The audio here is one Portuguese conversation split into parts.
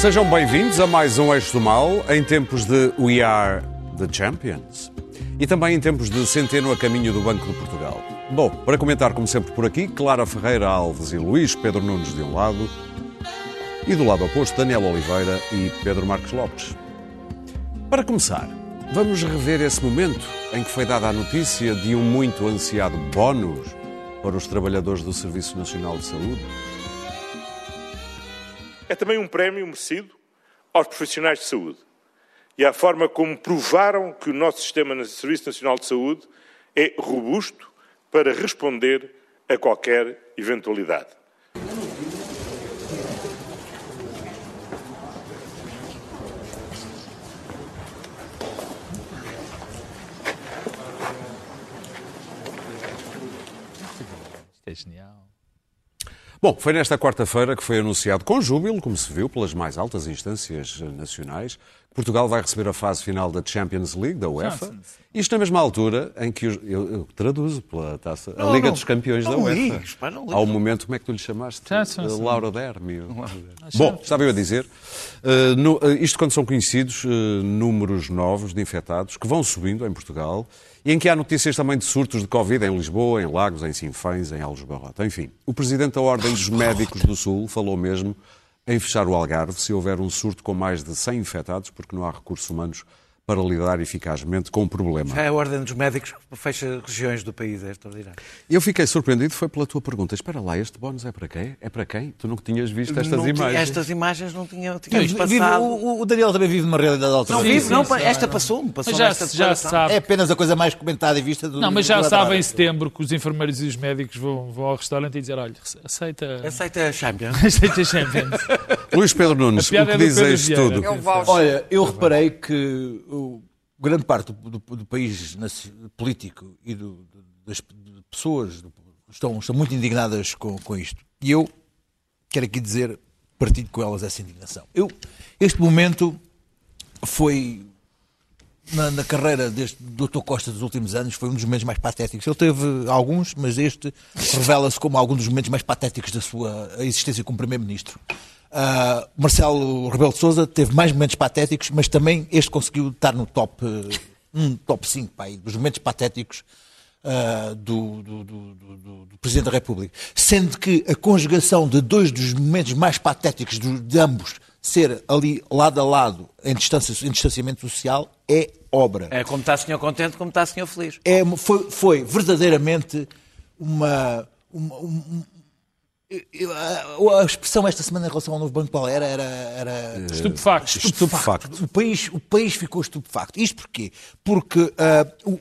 Sejam bem-vindos a mais um Eixo do Mal, em tempos de We Are the Champions e também em tempos de Centeno a caminho do Banco de Portugal. Bom, para comentar, como sempre por aqui, Clara Ferreira Alves e Luís Pedro Nunes de um lado e do lado oposto, Daniel Oliveira e Pedro Marcos Lopes. Para começar, vamos rever esse momento em que foi dada a notícia de um muito ansiado bónus para os trabalhadores do Serviço Nacional de Saúde. É também um prémio merecido aos profissionais de saúde e à forma como provaram que o nosso sistema de Serviço Nacional de Saúde é robusto para responder a qualquer eventualidade. É genial. Bom, foi nesta quarta-feira que foi anunciado com júbilo, como se viu pelas mais altas instâncias nacionais, que Portugal vai receber a fase final da Champions League, da UEFA. Champions. Isto na mesma altura em que os- eu, eu traduzo pela taça, a Não, Liga não, dos Campeões não da UEFA. ligues, pá, não ligues. Há um momento, como é que tu lhe chamaste? Champions. Uh, Laura Dermio. Bom, estava eu a dizer, uh, no- uh, isto quando são conhecidos uh, números novos de infectados que vão subindo em Portugal e em que há notícias também de surtos de Covid em Lisboa, em Lagos, em Sinfãs, em Alves Barrota. Enfim, o Presidente da Ordem dos Médicos do Sul falou mesmo em fechar o Algarve se houver um surto com mais de 100 infectados, porque não há recursos humanos para lidar eficazmente com o problema. É a Ordem dos Médicos que fecha regiões do país, é extraordinário. Eu fiquei surpreendido, foi pela tua pergunta. Espera lá, este bónus é para quem? É para quem? Tu não tinhas visto estas Não tinha- imagens? Estas imagens não tinham Vive- passado. o, o Daniel também vive numa realidade Não alternativa. vive, não, sim, esta passou-me, passou Mas já, nesta já sabe. É apenas a coisa mais comentada e vista do Não, mas já sabe em setembro que os enfermeiros e os médicos vão, vão ao restaurante e dizer: olha, aceita. Aceita a Champions. Aceita Champions. Luís Pedro Nunes, A o que é diz a isto tudo? É Olha, eu reparei que grande parte do, do- do país político e do- das pessoas estão, estão muito indignadas com, com isto. E eu quero aqui dizer, partilho com elas essa indignação. Eu, este momento foi na, na carreira deste Dr. Costa dos últimos anos foi um dos momentos mais patéticos. Ele teve alguns, mas este revela-se como algum dos momentos mais patéticos da sua existência como Primeiro-Ministro. Ah, Marcelo Rebelo de Sousa teve mais momentos patéticos, mas também este conseguiu estar no top, eh, um top 5 pá, dos momentos patéticos ah, do, do- do- do- Presidente da República. Sendo que a conjugação de dois dos momentos mais patéticos de ambos ser ali lado a lado em, distância, em distanciamento social é obra. É como está o senhor contente, como está o senhor feliz. É, foi, foi verdadeiramente uma. uma- um- um- eu- a, expressão esta semana em relação ao novo Banco Paulo era. era, era Estupefacto. Estupefacto. O país, o país ficou estupefacto. Isto porquê? Porque ah, o,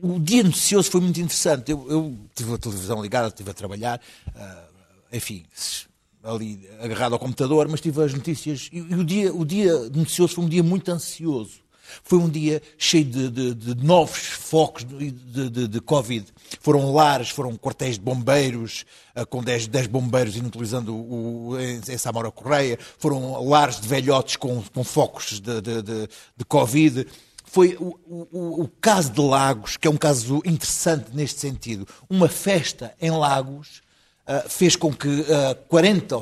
o dia noticioso foi muito interessante. Eu, eu tive a televisão ligada, estive a trabalhar, ah, enfim, ali agarrado ao computador, mas tive as notícias. E, e o, dia, o dia noticioso foi um dia muito ansioso. Foi um dia cheio de, de- de novos focos de, de- Covid. Foram lares, foram quartéis de bombeiros, ah, com 10, 10 bombeiros inutilizando o, o, em, em Samora Correia. Foram lares de velhotes com, com focos de, Covid. Foi o, o- o caso de Lagos, que é um caso interessante neste sentido. Uma festa em Lagos fez com que ah, 40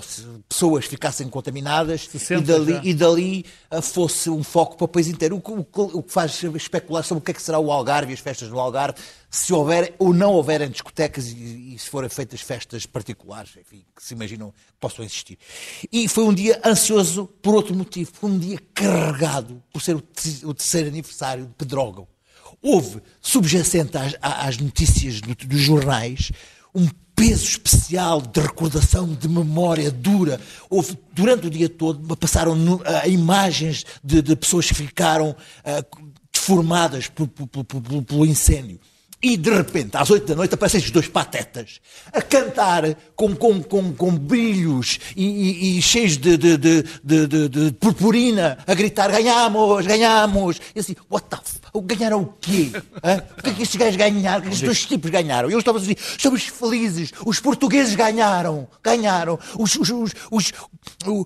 pessoas ficassem contaminadas 60 e dali, e dali ah, fosse um foco para o país inteiro. O que, faz especular sobre o que é que será o Algarve e as festas do Algarve, se houver ou não houverem discotecas e, e se forem feitas festas particulares, enfim, que se imaginam que possam existir. E foi um dia ansioso por outro motivo. Foi um dia carregado por ser o, te- o terceiro aniversário de Pedrógão. Houve, subjacente às, às notícias do- dos jornais, um peso especial de recordação, de memória dura. Houve, durante o dia todo, passaram ah, imagens de, de pessoas que ficaram ah, deformadas pelo incêndio. E, de repente, às oito da noite, aparecem estes dois patetas a cantar com, com, com, com brilhos e, e- e cheios de, de, de, de, purpurina, a gritar: ganhamos, ganhamos. E assim, what the f... Ganharam o quê? Hã? O que é que estes gajos ganharam? O que é estes dois tipos ganharam? E eu estava a dizer: estamos felizes, os portugueses ganharam, ganharam, os, os, os, os,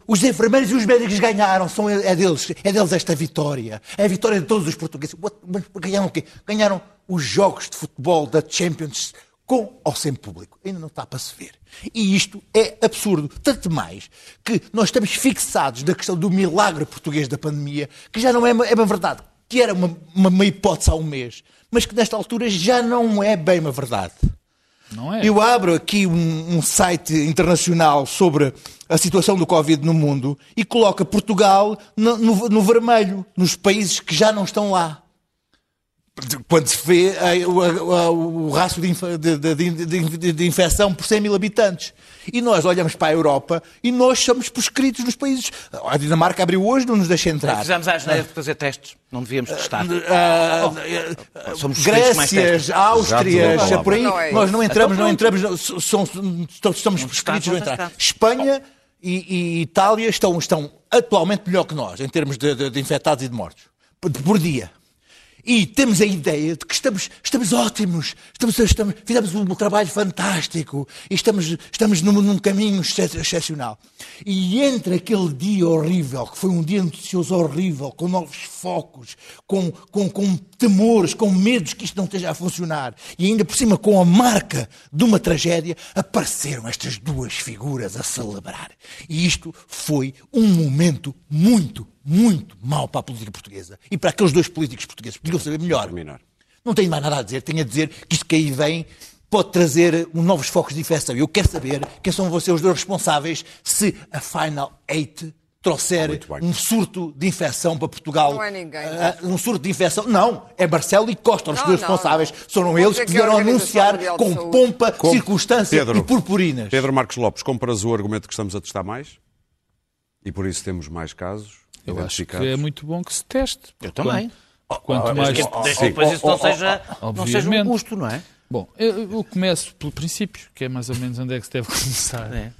os enfermeiros e os médicos ganharam, São, é, deles, é deles esta vitória. É a vitória de todos os portugueses. What- Mas ganharam o quê? Ganharam os jogos de futebol da Champions com ou sem público. Ainda não está para se ver. E isto é absurdo. Tanto mais que nós estamos fixados na questão do milagre português da pandemia, que já não é uma, é uma verdade, que era uma, uma, uma hipótese há um mês, mas que nesta altura já não é bem uma verdade. É? Eu abro aqui um, um site internacional sobre a situação do Covid no mundo e coloca Portugal no, no- no vermelho, nos países que já não estão lá. Quando se vê eh, o, rastro de, de- de- de- de- de infecção por 100 mil habitantes. E nós olhamos para a Europa e nós somos proscritos nos países. A Dinamarca abriu hoje, não nos deixa entrar. Fizemos a asneira de fazer testes. Não devíamos testar. Ah, Somos os países mais Grécias. Áustrias, por aí, Não é nós não entramos, Então não pronto. entramos, não- estamos prescritos de entrar. Espanha e, e Itália estão, estão atualmente melhor que nós, em termos de, de- de infectados e de mortos, por dia. E temos a ideia de que estamos, estamos ótimos, estamos, estamos- fizemos um trabalho fantástico e estamos, estamos num, num caminho exce- excepcional. E entre aquele dia horrível, que foi um dia noticioso horrível, com novos focos, com, com, com temores, com medos que isto não esteja a funcionar, e ainda por cima com a marca de uma tragédia, apareceram estas duas figuras a celebrar. E isto foi um momento muito, muito mau para a política portuguesa e para aqueles dois políticos portugueses. Podiam saber melhor. Não tenho mais nada a dizer. Tenho a dizer que isto que aí vem pode trazer um novos focos de infecção. Eu quero saber quem são vocês os dois responsáveis se a Final Eight trouxer um surto de infecção para Portugal. Não é ninguém. Ah, um surto de infecção. Não, é Marcelo e Costa, os Não, dois não, responsáveis. Foram eles que a vieram anunciar com Saúde. pompa, Com- circunstância Pedro, e purpurinas. Pedro Marcos Lopes, compras o argumento que estamos a testar mais? E por isso temos mais casos Eu acho que é muito bom que se teste. Eu também. Quanto, quanto mais. Desde que depois isso não seja, não seja um custo, não é? Bom, eu, eu começo pelo princípio, que é mais ou menos onde é que se deve começar. É.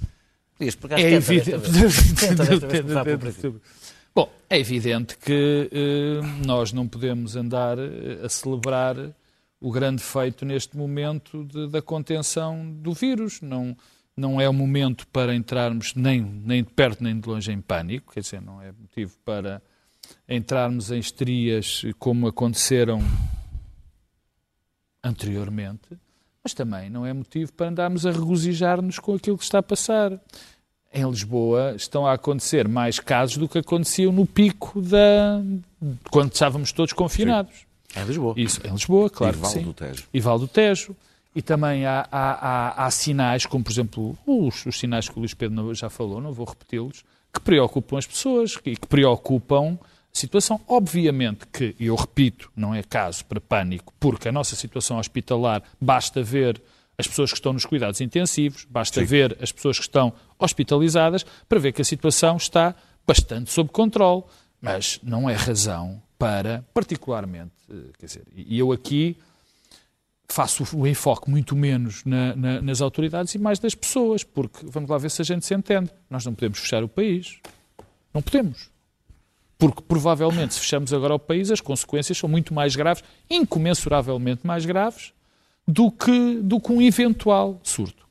Podias pegar É evidente. Bom, é evidente que eh, nós não podemos andar eh, a celebrar o grande feito neste momento de- da contenção do vírus. Não, não é o momento para entrarmos nem, nem de perto nem de longe em pânico, quer dizer, não é motivo para entrarmos em histerias como aconteceram anteriormente, mas também não é motivo para andarmos a regozijar-nos com aquilo que está a passar. Em Lisboa estão a acontecer mais casos do que aconteciam no pico da quando estávamos todos confinados. É Lisboa. Isso, em Lisboa, claro E Val sim. do Tejo. E Val do Tejo. E também há, há- há- há sinais, como por exemplo os, os sinais que o Luís Pedro já falou, não vou repeti-los, que preocupam as pessoas e que preocupam a situação. Obviamente que, e eu repito, não é caso para pânico, porque a nossa situação hospitalar basta ver as pessoas que estão nos cuidados intensivos, basta ver as pessoas que estão hospitalizadas para ver que a situação está bastante sob controle. Mas não é razão para, particularmente, eh, quer dizer, e eu aqui faço o enfoque muito menos na- na- nas autoridades e mais das pessoas, porque vamos lá ver se a gente se entende. Nós não podemos fechar o país. Não podemos. Porque provavelmente, se fechamos agora o país, as consequências são muito mais graves, incomensuravelmente mais graves, do que, do que um eventual surto.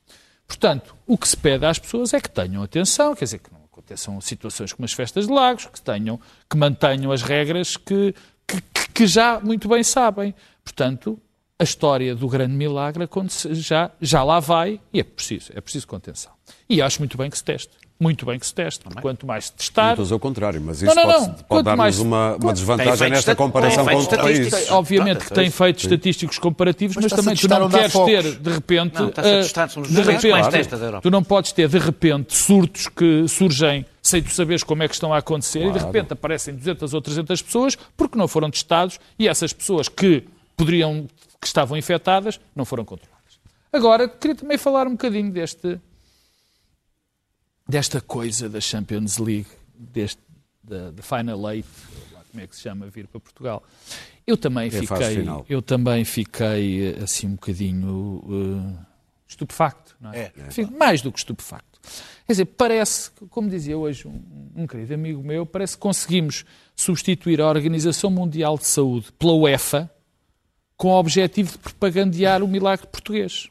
Portanto, o que se pede às pessoas é que tenham atenção, quer dizer, que não aconteçam situações como as festas de lagos, que, tenham, que mantenham as regras que, que, que já muito bem sabem. Portanto, a história do grande milagre já, já lá vai e é preciso, é preciso contenção. E acho muito bem que se teste. Muito bem que se teste. porque Quanto mais se Não testar, estou a dizer o contrário, mas Não, isso não, pode, não. pode Quanto dar-nos mais- uma, uma desvantagem nesta comparação com outros países. obviamente que tem feitos estatísticos comparativos, mas, Mas também a tu não queres focos. ter, de repente... Não, eh, de repente, testa da Europa. Tu não podes ter, de repente, surtos que surgem sem tu saberes como é que estão a acontecer e, de repente, aparecem 200 ou 300 pessoas porque não foram testados e essas pessoas que poderiam, que estavam infectadas, não foram controladas. Agora, queria também falar um bocadinho deste, desta coisa da Champions League, deste, da, da Final Eight, como é que se chama, vir para Portugal. Eu também É fiquei, eu também fiquei eh, assim um bocadinho eh, estupefacto, não é? Fico mais do que estupefacto. Quer dizer, parece, como dizia hoje um, um querido amigo meu, parece que conseguimos substituir a Organização Mundial de Saúde pela UEFA com o objetivo de propagandear o milagre português.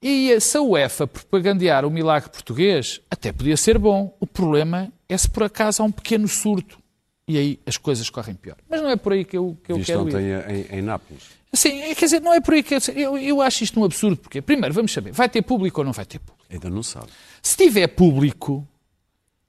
E se a UEFA propagandear o milagre português, até podia ser bom. O problema é se por acaso há um pequeno surto. E aí as coisas correm pior. Mas não é por aí que eu, que eu quero ir. tem em, em Nápoles. Sim, quer dizer, não é por aí que eu, eu, eu acho isto um absurdo. Porque, primeiro, vamos saber, vai ter público ou não vai ter público? Ainda não sabe. Se tiver público,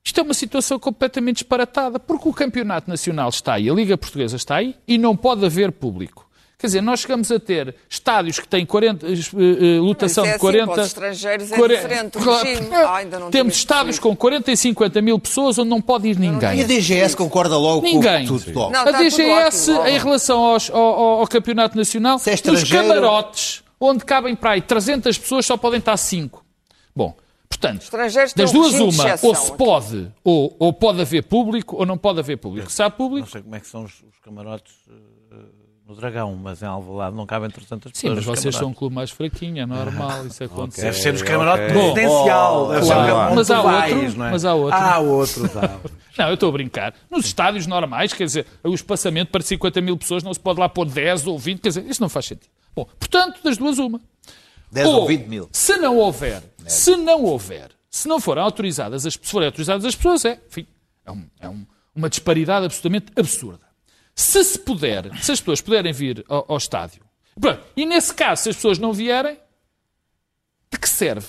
isto é uma situação completamente disparatada, porque o Campeonato Nacional está aí, a Liga Portuguesa está aí e não pode haver público. Quer dizer, nós chegamos a ter estádios que têm 40, eh, eh, lotação Mas é de 40... assim, para os estrangeiros é 40 diferente regime. Ah, ainda não Temos estádios com 40 e 50 mil pessoas onde não pode ir E a ninguém. DGS concorda logo Ninguém. com tudo. Logo. Não, A tudo DGS, ótimo, em relação aos- ao, ao- ao Campeonato Nacional, Se é nos estrangeiro- camarotes, onde cabem para aí 300 pessoas, só podem estar 5. Bom, portanto, das duas uma, ou se pode, ou, ou pode haver público, ou não pode haver público. Se há Não público, sei como é que são os, os camarotes eh, no Dragão, mas em Alvalade não cabem 300 pessoas. sim, mas vocês são um clube mais fraquinho, é normal, isso acontece. Deve ser os Ok, camarotes ok. presidencial. ser Claro. Mas há vais, outro, não é? mas há outro. Há outros, há. Não, eu estou a brincar. Nos estádios normais, quer dizer, o espaçamento para 50 mil pessoas não se pode lá pôr 10 ou 20, quer dizer, isso não faz sentido. Bom, portanto, das duas, uma. 10 ou 20 mil. Se não houver, se não houver, se não forem autorizadas as, se forem autorizadas as pessoas, é, enfim, é, um- é um- uma disparidade absolutamente absurda. Se se puder, se as pessoas puderem vir ao, ao estádio, pronto, e nesse caso, se as pessoas não vierem, de que serve?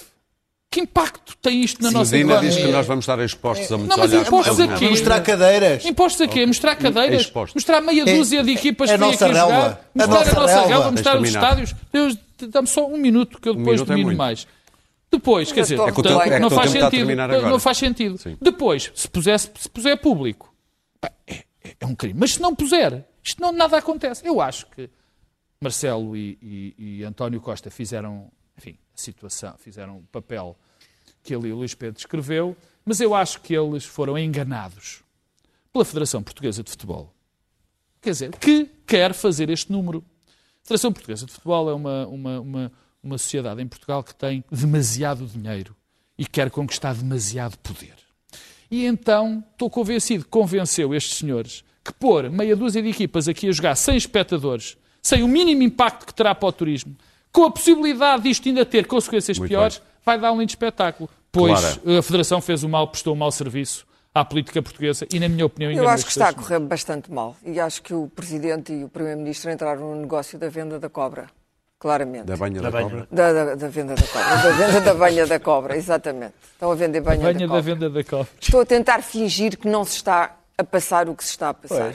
Que impacto tem isto na nossa Medina diz economia? que nós vamos estar expostos a muitos Não, mas olhares. impostos É aqui. verdade. Mostrar cadeiras. Impostos a quê? Mostrar cadeiras? Expostos. Mostrar meia dúzia de equipas é que vêm nossa aqui relva. jogar? A Mostrar a nossa nossa relva. Mostrar os estádios? Deus, Dá-me só um minuto que eu depois minuto é domino muito. mais. Depois, quer dizer, É que é não faz sentido. Não faz sentido. Sim. Depois, se, pusesse, se puser público, é, é- é um crime. Mas se não puser, isto não, nada acontece. Eu acho que Marcelo e, e- e António Costa fizeram, enfim, a situação, fizeram o papel que ali o Luís Pedro escreveu, mas eu acho que eles foram enganados pela Federação Portuguesa de Futebol. Quer dizer, que quer fazer este número. A Federação Portuguesa de Futebol é uma, uma, uma, uma sociedade em Portugal que tem demasiado dinheiro e quer conquistar demasiado poder. E então estou convencido, convenceu estes senhores, que pôr meia dúzia de equipas aqui a jogar sem espectadores, sem o mínimo impacto que terá para o turismo, com a possibilidade disto ainda ter consequências Muito piores, bem. vai dar um lindo espetáculo. Pois Clara. a Federação fez o mal, prestou um mau serviço à política portuguesa e, na minha opinião, Eu acho que está a correr bastante mal. E acho que o Presidente e o Primeiro-Ministro entraram no negócio da venda da cobra. Claramente. Da banha da, banha. cobra? Da, da- da venda da cobra. Da venda da banha da cobra, exatamente. Estão a vender banha, Banha da da cobra. venda da cobra. Estou a tentar fingir que não se está a passar o que se está a passar.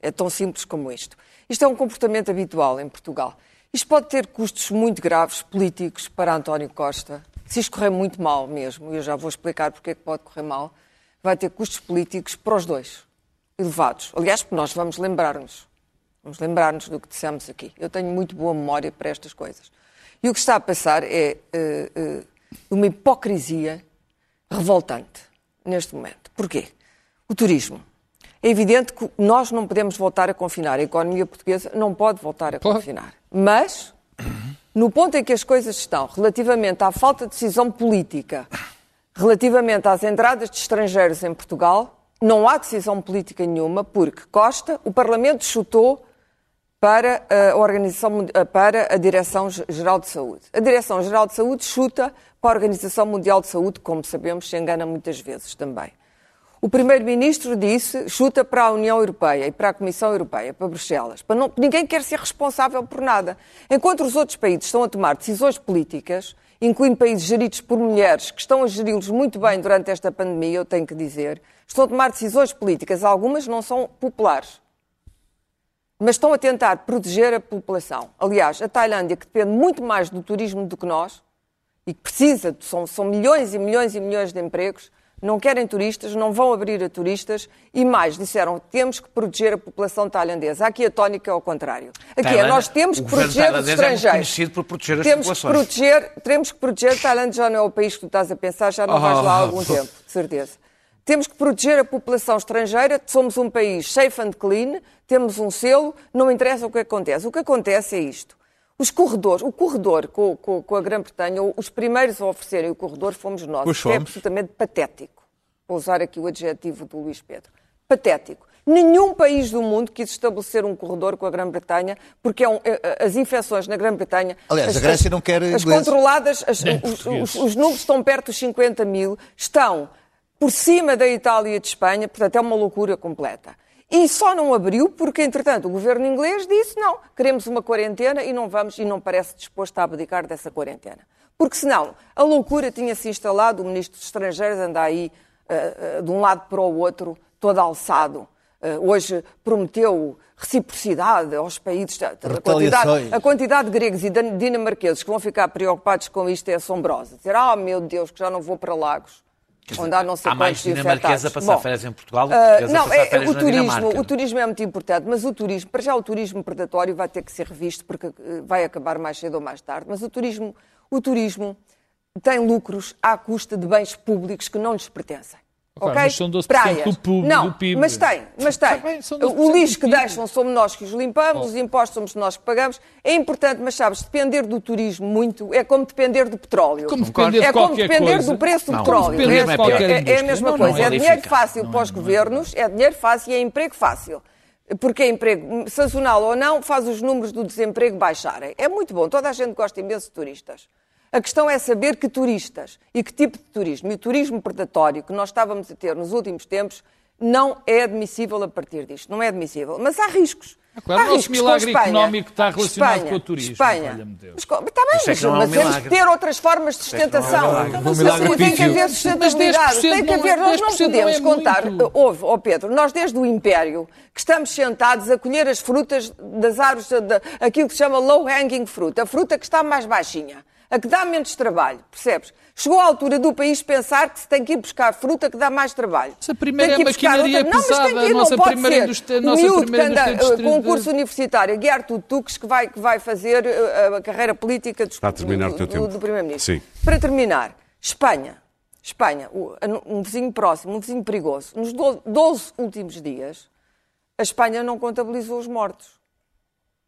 É tão simples como isto. Isto é um comportamento habitual em Portugal. Isto pode ter custos muito graves políticos para António Costa. Se isto correr muito mal mesmo, e eu já vou explicar porque é que pode correr mal, vai ter custos políticos para os dois, elevados. Aliás, porque nós vamos lembrar-nos. Vamos lembrar-nos do que dissemos aqui. Eu tenho muito boa memória para estas coisas. E o que está a passar é eh, eh, uma hipocrisia revoltante neste momento. Porquê? O turismo. É evidente que nós não podemos voltar a confinar. A economia portuguesa não pode voltar a Claro. confinar. Mas, no ponto em que as coisas estão, relativamente à falta de decisão política, relativamente às entradas de estrangeiros em Portugal, não há decisão política nenhuma, porque Costa, o Parlamento chutou para a, Organização, eh, para a Direção-Geral de Saúde. A Direção-Geral de Saúde chuta para a Organização Mundial de Saúde, como sabemos, se engana muitas vezes também. O Primeiro-Ministro disse, chuta para a União Europeia e para a Comissão Europeia, para Bruxelas. Para não- ninguém quer ser responsável por nada. Enquanto os outros países estão a tomar decisões políticas, incluindo países geridos por mulheres, que estão a geri-los muito bem durante esta pandemia, eu tenho que dizer, estão a tomar decisões políticas, algumas não são populares mas estão a tentar proteger a população. Aliás, a Tailândia, que depende muito mais do turismo do que nós, e que precisa, são, são milhões e milhões e milhões de empregos, não querem turistas, não vão abrir a turistas e mais, disseram, temos que proteger a população tailandesa. Aqui a tónica é ao contrário. Aqui é, Tailândia- nós temos que proteger os é estrangeiros. conhecido por proteger as temos que populações. proteger, temos que proteger, Tailândia já não é o país que tu estás a pensar, já não vais lá há Ah. algum tempo, de certeza. Temos que proteger a população estrangeira, somos um país safe and clean, temos um selo, não interessa o que acontece. O que acontece é isto. Os corredores, o corredor com, com- com a Grã-Bretanha, os primeiros a oferecerem o corredor fomos nós. Pois é fomos. absolutamente patético. Vou usar aqui o adjetivo do Luís Pedro. Patético. Nenhum país do mundo quis estabelecer um corredor com a Grã-Bretanha, porque é um- eh, eh, as infecções na Grã-Bretanha. Aliás, as- a Grécia não quer As controladas, as- os, os- os números estão perto dos 50 mil, estão por cima da Itália e de Espanha, portanto é uma loucura completa. E só não abriu porque, entretanto, o governo inglês disse não, queremos uma quarentena e não vamos, e não parece disposto a abdicar dessa quarentena. Porque senão a loucura tinha-se instalado, o ministro dos Estrangeiros anda aí uh, uh, de um lado para o outro, todo alçado. Uh, hoje prometeu reciprocidade aos países. A quantidade, a quantidade de gregos e dinamarqueses que vão ficar preocupados com isto é assombrosa. Dizer, ah, oh, meu Deus, que já não vou para Lagos. Dizer, onde há, não sei há mais dinamarquesa a passar Bom, férias em Portugal do que uh, não, é, o turismo, o turismo é muito importante, mas o turismo, para já o turismo predatório vai ter que ser revisto porque vai acabar mais cedo ou mais tarde, mas o turismo, o turismo tem lucros à custa de bens públicos que não lhes pertencem. Okay, Mas são 12% Praias. do, PIB, não, do PIB. Mas tem, mas tem. Bem, o lixo que deixam somos nós que os limpamos, oh. os impostos somos nós que pagamos. É importante, mas sabes, depender do turismo muito é como depender do petróleo. Como depender de é como depender coisa. do preço do não, petróleo. É, é, é, a mesma não, coisa. Não, é dinheiro fácil para os governos, é dinheiro fácil e é emprego fácil. Porque é emprego sazonal ou não, faz os números do desemprego baixarem. É muito bom, toda a gente gosta imenso de turistas. A questão é saber que turistas e que tipo de turismo. E o turismo predatório que nós estávamos a ter nos últimos tempos não é admissível a partir disto. Não é admissível. Mas há riscos. Ah, claro, há o nosso milagre económico está relacionado Espanha, com o turismo. Espanha. Mas, está bem, mas, é mas temos que ter outras formas de sustentação. É um assim, tem que haver sustentabilidade. Tem que haver, nós não podemos não é contar. Houve, oh Pedro, nós desde o Império que estamos sentados a colher as frutas das árvores, aquilo que se chama low hanging fruit, a fruta que está mais baixinha a que dá menos trabalho, percebes? Chegou a altura do país pensar que se tem que ir buscar fruta que dá mais trabalho. Essa primeira tem que ir maquinaria outra... pesada, não, mas tem que ir, nossa não primeira ser. indústria, o nossa miúdo que anda com um curso universitário, guiar tudo tuques, que vai, que vai fazer uh, a carreira política do, Está terminar do, do, do Primeiro-Ministro. Para terminar, Espanha. Espanha, um vizinho próximo, um vizinho perigoso. Nos 12 últimos dias, a Espanha não contabilizou os mortos.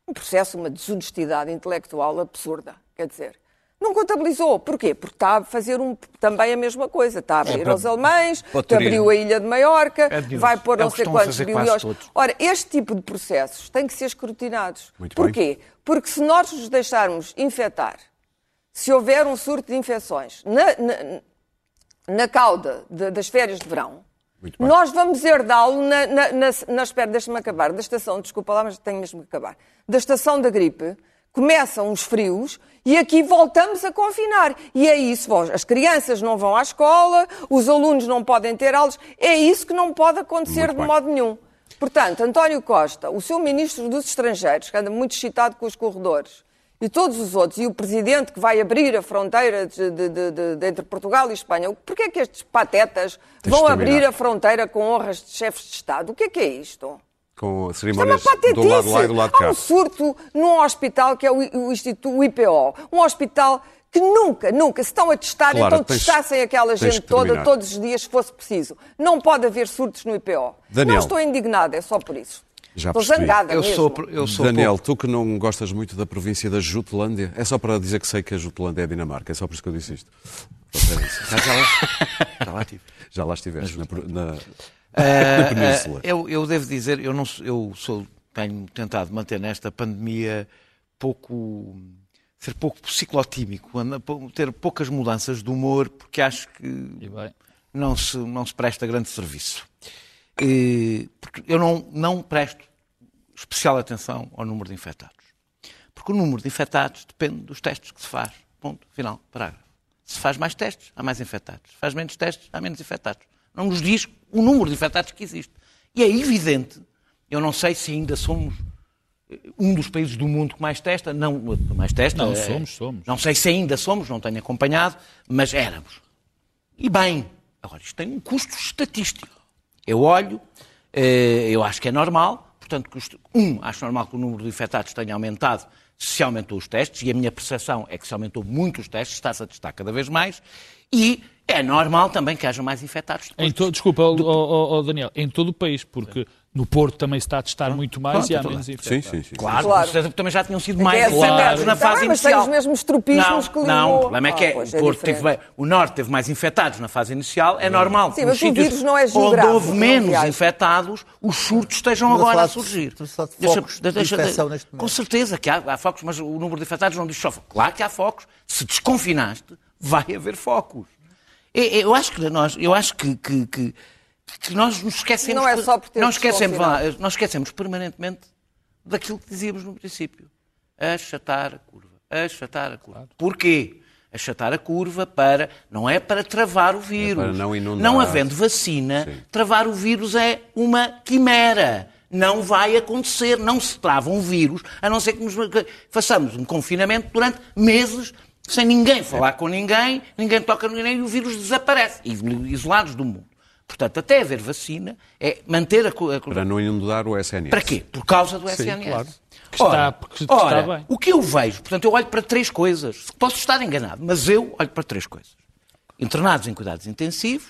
Um processo, uma desonestidade intelectual absurda. Quer dizer, não contabilizou. Porquê? Porque está a fazer um, também a mesma coisa. Está a abrir é para, aos alemães, que abriu a Ilha de Maiorca, é vai pôr é não sei quantos bilhões. Ora, este tipo de processos têm que ser escrutinados. Muito Porquê? Bem. Porque se nós nos deixarmos infectar, se houver um surto de infecções na, na, na cauda de, das férias de verão, nós vamos herdá-lo na, na, na, na espera, deixa-me acabar, da estação, desculpa lá, mas tenho mesmo que acabar, da estação da gripe, começam os frios e aqui voltamos a confinar. E é isso, as crianças não vão à escola, os alunos não podem ter aulas, é isso que não pode acontecer de modo nenhum. Portanto, António Costa, o seu ministro dos Estrangeiros, que anda muito excitado com os corredores, e todos os outros, e o presidente que vai abrir a fronteira de, de, de, de entre Portugal e Espanha, porquê é que estes patetas vão abrir a fronteira com honras de chefes de Estado? O que é que é isto? Com cerimónias do lado de lá e do lado de cá. Há um surto num hospital que é o, Instituto o IPO, um hospital que nunca, nunca se estão a testar, claro, então tens, testassem aquela gente toda todos os dias se fosse preciso. Não pode haver surtos no IPO. Daniel, não estou indignada, é só por isso. Já estou percebi. zangada eu mesmo. Sou, eu sou Daniel, pouco... tu que não gostas muito da província da Jutlândia, é só para dizer que sei que a Jutlândia é Dinamarca, é só por isso que eu disse isto. Já, lá. Já lá estiveste, na, na, Uh, eu, eu, devo dizer, eu, não, eu sou, tenho tentado manter nesta pandemia pouco ser pouco ciclotímico, ter poucas mudanças de humor, porque acho que não se, não se presta grande serviço. E, eu não, não presto especial atenção ao número de infectados. Porque o número de infectados depende dos testes que se faz. Ponto, final, parágrafo. Se faz mais testes, há mais infectados. Se faz menos testes, há menos infectados. Não nos diz o número de infectados que existe. E é evidente, eu não sei se ainda somos eh, um dos países do mundo que mais testa, não, mais testa. Não, é, somos, somos. Não sei se ainda somos, não tenho acompanhado, mas éramos. E bem, agora isto tem um custo estatístico. Eu olho, eh, eu acho que é normal, portanto, um, acho normal que o número de infectados tenha aumentado se aumentou os testes, e a minha percepção é que se aumentou muito os testes, está-se a testar cada vez mais, e é normal também que haja mais infectados. Em to, desculpa, do... oh, oh, Daniel, em todo o país, porque no Porto também se está a testar muito mais e há menos infectados. Sim, sim, sim. Claro, claro. Certeza, também já tinham sido mais infectados claro. na fase tá, mas inicial. Mas tem os mesmos tropismos não, que Não, o problema é que ah, o, Porto é teve, o Norte teve mais infectados na fase inicial, é normal. Sim, mas o vírus não é geográfico. Onde houve menos infectados, os surtos estejam agora a surgir. Deixa, deixa, deixa, com certeza que há, há focos, mas o número de infectados não diz só focos. Claro que há focos. Se desconfinaste, vai haver focos. Eu acho que nós, eu acho que, que, que, que nós nos esquecemos. Não é só por ter nós esquecemos, nós esquecemos permanentemente daquilo que dizíamos no princípio. Achatar a curva. Achatar a curva. Claro. Porquê? Achatar a curva para. Não é para travar o vírus. É para não inundar. Não havendo vacina, Sim. travar o vírus é uma quimera. Não vai acontecer. Não se trava um vírus, a não ser que nos façamos um confinamento durante meses sem ninguém falar com ninguém, ninguém toca ninguém e o vírus desaparece, isolados do mundo. Portanto, até haver vacina, é manter a... a... Para não inundar o SNS. Para quê? Por causa do SNS. Sim, claro. Ora, está, porque ora, está bem. o que eu vejo, portanto, eu olho para três coisas. Posso estar enganado, mas eu olho para três coisas. Internados em cuidados intensivos,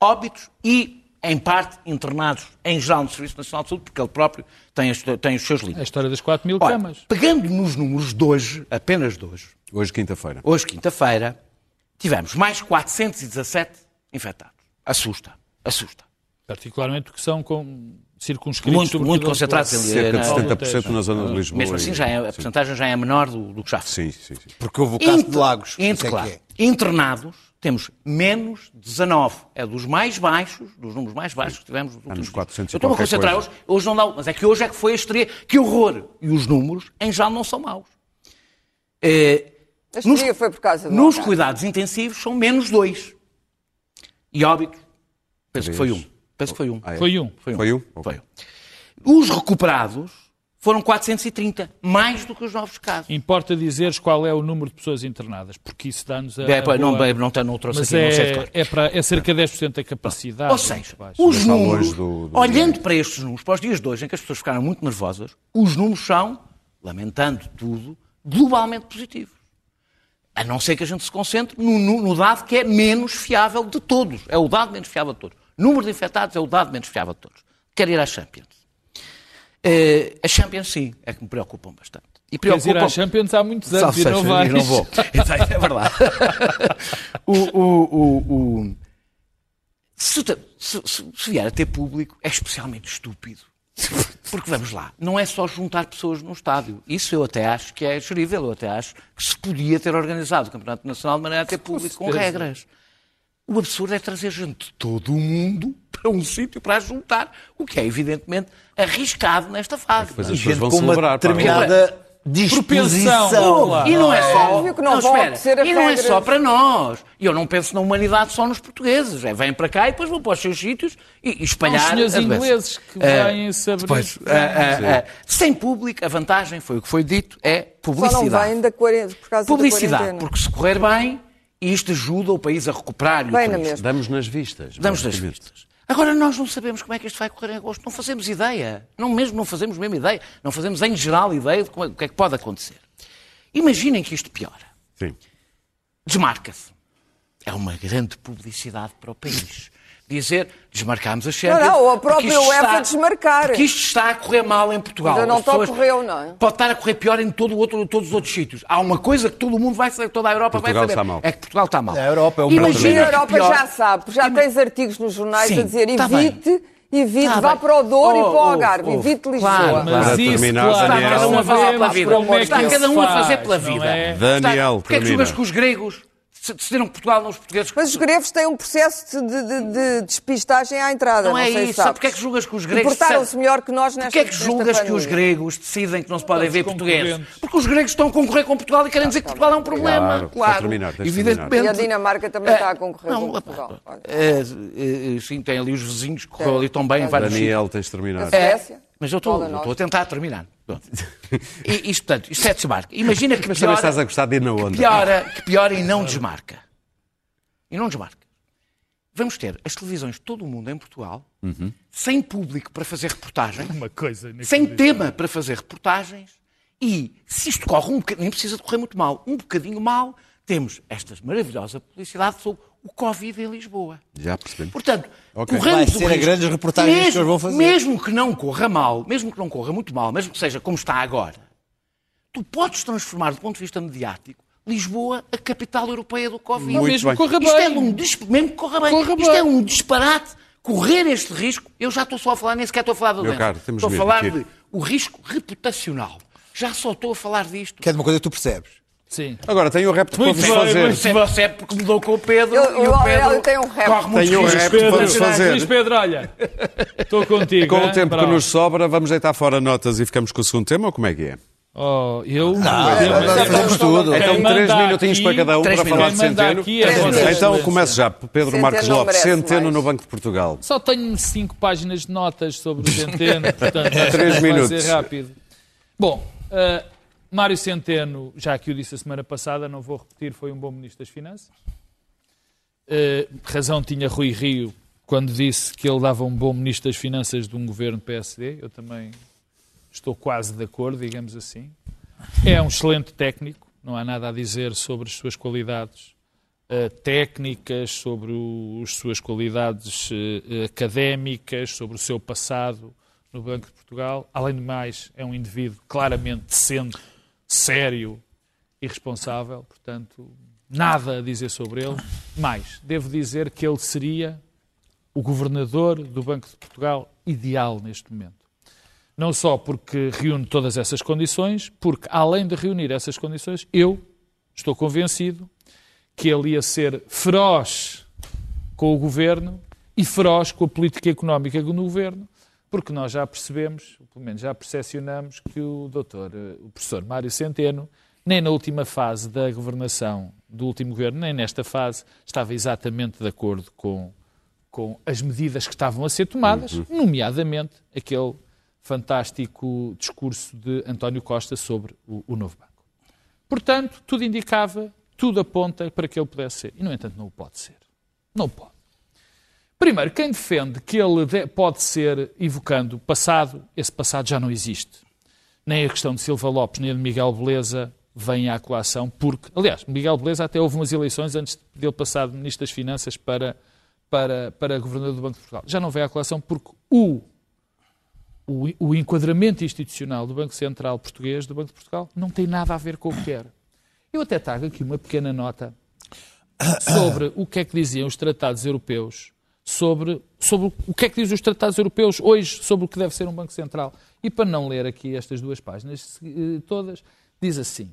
óbitos e, em parte, internados em geral no Serviço Nacional de Saúde, porque ele próprio tem, tem os seus limites. A história das 4 mil camas. Pegando nos números de hoje, apenas de hoje. Hoje, quinta-feira. Hoje, quinta-feira, tivemos mais 417 infectados. Assusta assusta. Particularmente porque são com circunscritos. Muito, muito concentrados. Ali, Cerca de 70% na zona de Lisboa. Mesmo assim, já é, a porcentagem já é menor do, do que já foi. Sim, sim, sim. Porque houve o caso Inter, de Lagos. É claro. É. Internados, temos menos 19. É dos mais baixos, dos números mais baixos que tivemos nos últimos 400 Eu estou a concentrar hoje, hoje não dá, mas é que hoje é que foi a estreia. Que horror! E os números, em geral, não são maus. É, a estreia nos, foi por causa do Nos cuidados intensivos são menos dois. E óbitos, Penso que foi um. Penso que foi um. Ah, é? Foi um. Foi um. Foi um? Foi um. Os recuperados foram 430, mais do que os novos casos. Importa dizeres qual é o número de pessoas internadas, porque isso dá-nos a. É, a não, boa... não, não trouxe Mas aqui, é, não sei claro. é, para, é cerca de 10% da capacidade. Ou seja, os números, do, do... olhando para estes números, para os dias de hoje, em que as pessoas ficaram muito nervosas, os números são, lamentando tudo, globalmente positivos. A não ser que a gente se concentre no, no, no dado que é menos fiável de todos. É o dado menos fiável de todos Número de infectados é o dado menos fiável de todos. Quero ir à Champions. Uh, a Champions, sim, é que me preocupam bastante. E preocupam... Queres ir à Champions há muitos anos e não vais. não vou. é verdade. o, o, o, o... Se, se, se vier a ter público, é especialmente estúpido. Porque vamos lá, não é só juntar pessoas num estádio. Isso eu até acho que é gerível, eu até acho que se podia ter organizado o Campeonato Nacional de maneira a ter público com regras. O absurdo é trazer gente de todo o mundo para um sítio para juntar, o que é evidentemente arriscado nesta fase. É as gente vão com celebrar, uma determinada disposição. E não é só, é, não, espera, e não é só para nós. E eu não penso na humanidade só nos portugueses. É, vêm para cá e depois vão para os seus sítios e, e espalhar. Os ingleses que vêm uh, saber. Depois, uh, uh, sem público, a vantagem, foi o que foi dito, é publicidade. Só não vêm da por causa publicidade, porque se correr bem, isto ajuda o país a recuperar. Bem, na mesma. Damos nas vistas. Damos nas vistas. Agora, nós não sabemos como é que isto vai correr em agosto. Não fazemos ideia. Não mesmo não fazemos mesmo ideia. Não fazemos em geral ideia de como é, o que é que pode acontecer. Imaginem que isto piora. Sim. Desmarca-se. É uma grande publicidade para o país dizer desmarcámos a Champions. Não, não, a própria UEFA está, desmarcar. Porque isto está a correr mal em Portugal. Ainda não está a correr, não é? Pode estar a correr pior em todo outro, todos os outros sítios. Há uma coisa que todo o mundo vai saber, toda a Europa Portugal vai saber. Está mal. É que Portugal está mal. A Europa é o Imagina a Europa pior... já sabe, já Ima... tens artigos nos jornais Sim, a dizer evite. Evite, tá vá bem. para o Douro oh, e para o Algarve, oh, evite Lisboa. Claro, mas para isso, terminar, claro, está cada um a fazer pela vida. É está cada um a fazer pela vida. É? Daniel, Porquê é que jogas com os gregos? Decidiram que Portugal não os portugueses. Mas os gregos têm um processo de, de, de despistagem à entrada. Não, não é isso. Sabe porque é que julgas que os gregos. Portaram-se melhor que nós nesta Porquê é que julgas que os gregos decidem que não se podem ver portugueses? Porque os gregos estão a concorrer com Portugal e querem dizer que Portugal é um problema. Claro, claro. Terminar, evidentemente. E a Dinamarca também está a concorrer não, com Portugal. É, é, sim, tem ali os vizinhos que correu ali tão bem em vários Daniel, tens de terminar. Mas eu estou a tentar terminar. E, isto, portanto, isto é desmarca. Imagina que piora, estás a gostar de ir na onda. Que piora, que piora e não desmarca e não desmarca. Vamos ter as televisões de todo o mundo em Portugal, uhum. sem público para fazer reportagem, sem tema para fazer reportagens, e se isto corre um bocadinho, nem precisa de correr muito mal, um bocadinho mal, temos esta maravilhosa publicidade sobre o Covid em Lisboa. Já percebi. Portanto, okay. corremos Vai ser a grandes reportagens mesmo, que eles vão fazer. Mesmo que não corra mal, mesmo que não corra muito mal, mesmo que seja como está agora, tu podes transformar do ponto de vista mediático Lisboa a capital europeia do Covid. Muito mesmo bem. corra bem. Isto é um, mesmo que corra bem. Corra Isto bem. é um disparate. Correr este risco, eu já estou só a falar, nem sequer estou a falar do Meu caro, Estou a falar de o risco reputacional. Já só estou a falar disto. Que é de uma coisa que tu percebes. Sim. Agora, tem o repto para vos fazer. Se você é porque mudou com o Pedro Eu- e o eu- Pedro eu tenho um rap. corre Tenho um rap para vos fazer. Luís Pedro, olha, estou contigo. Com o hein? tempo que nos sobra, vamos deitar fora notas e ficamos com o segundo tema, ou como é que é? Oh, eu... Não, eu- nós eu- fazemos tudo. Então, três minutinhos para cada um para falar de Centeno. é. Então, Excelência. comece já. Pedro Marcos não Lopes, Centeno no Banco de Portugal. Só tenho cinco páginas de notas sobre o Centeno, portanto Três vai minutos. ser rápido. Bom, uh, Mário Centeno, já que o disse a semana passada, não vou repetir, foi um bom Ministro das Finanças. Uh, razão tinha Rui Rio quando disse que ele dava um bom Ministro das Finanças de um governo PSD. Eu também estou quase de acordo, digamos assim. É um excelente técnico, não há nada a dizer sobre as suas qualidades eh, técnicas, sobre o- as suas qualidades eh, académicas, sobre o seu passado no Banco de Portugal. Além de mais, é um indivíduo claramente decente, sério e responsável, portanto, nada a dizer sobre ele. Mais, devo dizer que ele seria o governador do Banco de Portugal ideal neste momento. Não só porque reúne todas essas condições, porque além de reunir essas condições, eu estou convencido que ele ia ser feroz com o governo e feroz com a política económica do governo, porque nós já percebemos, pelo menos já percepcionamos, que o doutor, eh, o professor Mário Centeno, nem na última fase da governação do último governo, nem nesta fase, estava exatamente de acordo com, com as medidas que estavam a ser tomadas, nomeadamente aquele fantástico discurso de António Costa sobre o, o novo banco. Portanto, tudo indicava, tudo aponta para que ele pudesse ser. E, no entanto, não o pode ser. Não pode. Primeiro, quem defende que ele de- pode ser evocando passado, esse passado já não existe. Nem a questão de Silva Lopes, nem a de Miguel Beleza vem à colação, porque, aliás, Miguel Beleza até houve umas eleições antes de ele passar de Ministro das Finanças para, para, para Governador do Banco de Portugal. Já não vem à colação porque o, o, o enquadramento institucional do Banco Central Português, do Banco de Portugal, não tem nada a ver com o que era. Eu até trago aqui uma pequena nota sobre o que é que diziam os tratados europeus, sobre, sobre o que é que dizem os tratados europeus hoje sobre o que deve ser um Banco Central. E para não ler aqui estas duas páginas eh, todas, diz assim: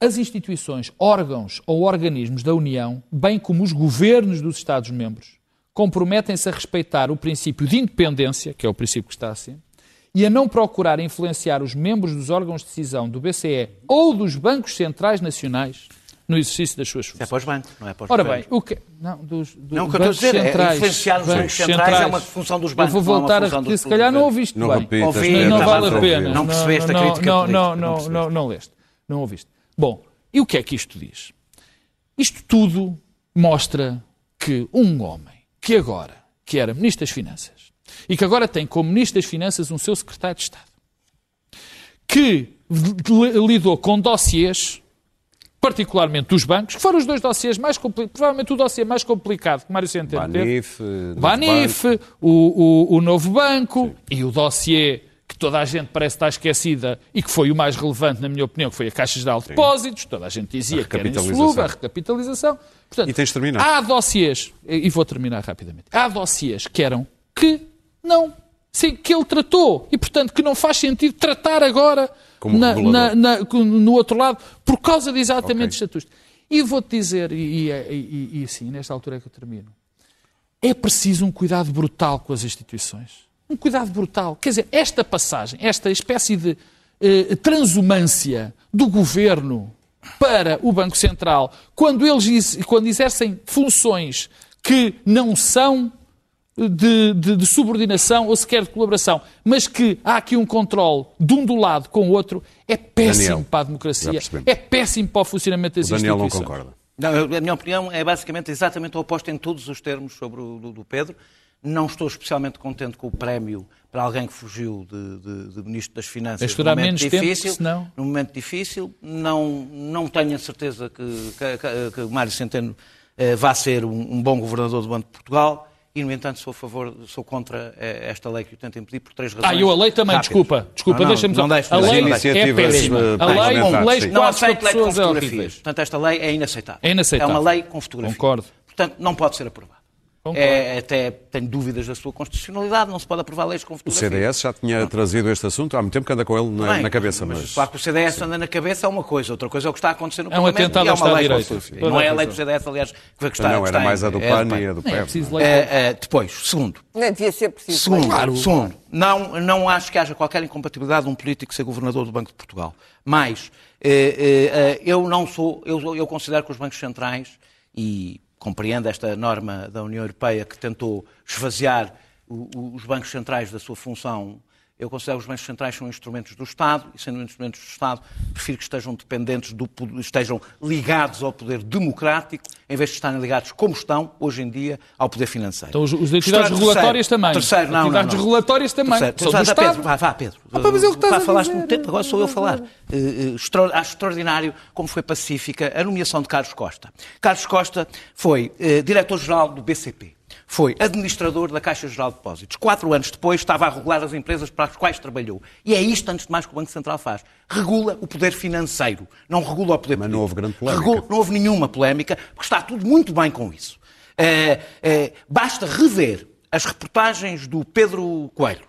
as instituições, órgãos ou organismos da União, bem como os governos dos Estados-membros, comprometem-se a respeitar o princípio de independência, que é o princípio que está assim, e a não procurar influenciar os membros dos órgãos de decisão do BCE ou dos bancos centrais nacionais no exercício das suas É funções. para os bancos, não é para os Ora bem, o que. Não, dos, dos Não, o que eu estou a dizer é centrais, influenciar os bancos centrais é uma função dos bancos, Eu vou não é voltar a repetir, se calhar não ouviste Não bem. repitas, Ouvi, Não, não vale a a pena. Não percebeste a não, crítica não, política, não, não não, não, não leste. Não ouviste. Bom, e o que é que isto diz? Isto tudo mostra que um homem que agora, que era Ministro das Finanças, e que agora tem como Ministro das Finanças um seu Secretário de Estado, que li- lidou com dossiês, particularmente dos bancos, que foram os dois dossiês mais complicados, provavelmente o dossiê mais complicado que Mário Centeno teve, Banif, Novo Banif, o, o, o novo banco e o dossiê que toda a gente parece estar esquecida e que foi o mais relevante, na minha opinião, que foi a Caixa Geral de Depósitos. Toda a gente dizia A que era insolúvel, a recapitalização. Portanto, E tens de terminar. Há dossiês, e vou terminar rapidamente, há dossiês que eram que não, sim, que ele tratou e, portanto, que não faz sentido tratar agora Como na- na- na- no outro lado por causa de exatamente Ok. os estatutos. E vou-te dizer, e, e, e, e assim, nesta altura é que eu termino, é preciso um cuidado brutal com as instituições. Um cuidado brutal. Quer dizer, esta passagem, esta espécie de eh, transumância do governo para o Banco Central, quando eles quando exercem funções que não são de, de- de subordinação ou sequer de colaboração, mas que há aqui um controle de um do lado com o outro, é péssimo Daniel, para a democracia, é péssimo para o funcionamento das O Daniel não instituições. concorda. Não, eu- a minha opinião é basicamente exatamente o oposto em todos os termos sobre o do, do Pedro. Não estou especialmente contente com o prémio para alguém que fugiu de, de- de Ministro das Finanças num momento menos tempo, difícil. senão- Num momento difícil. Não, não tenho a certeza que, que, que, que o Mário Centeno eh, vá ser um, um bom governador do Banco de Portugal. E, no entanto, sou, a favor, sou contra eh, esta lei que o tenta impedir por três razões. Ah, eu a lei também, rápidas. desculpa, desculpa, deixa-me não só. A não lei deixo, não deixo. é péssima. eh, A lei, leis. Não aceito lei com é fotografias. Portanto, esta lei é inaceitável. É inaceitável. É uma lei com fotografias. Concordo. Portanto, não pode ser aprovada. É, até tenho dúvidas da sua constitucionalidade, não se pode aprovar leis com fotografia. O CDS já tinha trazido este assunto há muito tempo que anda com ele na, Bem, na cabeça. Mas, mas... Claro que o CDS Sim. anda na cabeça é uma coisa, outra coisa é o que está a acontecer no é um Parlamento. É uma lei direito. Não é a lei do CDS, aliás, que está, Não, era mais a do PAN é, e a do PEP. É, depois, segundo. Não devia ser preciso. Segundo, claro. segundo não, não acho que haja qualquer incompatibilidade de um político ser governador do Banco de Portugal. Mas eu não sou, eu, eu considero que os bancos centrais e compreendo esta norma da União Europeia que tentou esvaziar os bancos centrais da sua função eu considero que os bancos centrais são instrumentos do Estado e, sendo instrumentos do Estado, prefiro que estejam dependentes do estejam ligados ao poder democrático, em vez de estarem ligados, como estão hoje em dia, ao poder financeiro. Então, os, os entidades regulatórias também. Terceiro, não, entidades não, não. regulatórias também. Terceiro. São do Pedro, vá, vá, Pedro. Ah, mas que vá, falaste muito tempo, agora sou eu a falar. Uh, uh, acho extraordinário como foi pacífica a nomeação de Carlos Costa. Carlos Costa foi uh, diretor-geral do BCP foi administrador da Caixa Geral de Depósitos. Quatro anos depois estava a regular as empresas para as quais trabalhou. E é isto, antes de mais, que o Banco Central faz. Regula o poder financeiro, não regula o poder Mas político. não houve grande polémica. Regula, não houve nenhuma polémica, porque está tudo muito bem com isso. É, é, basta rever as reportagens do Pedro Coelho,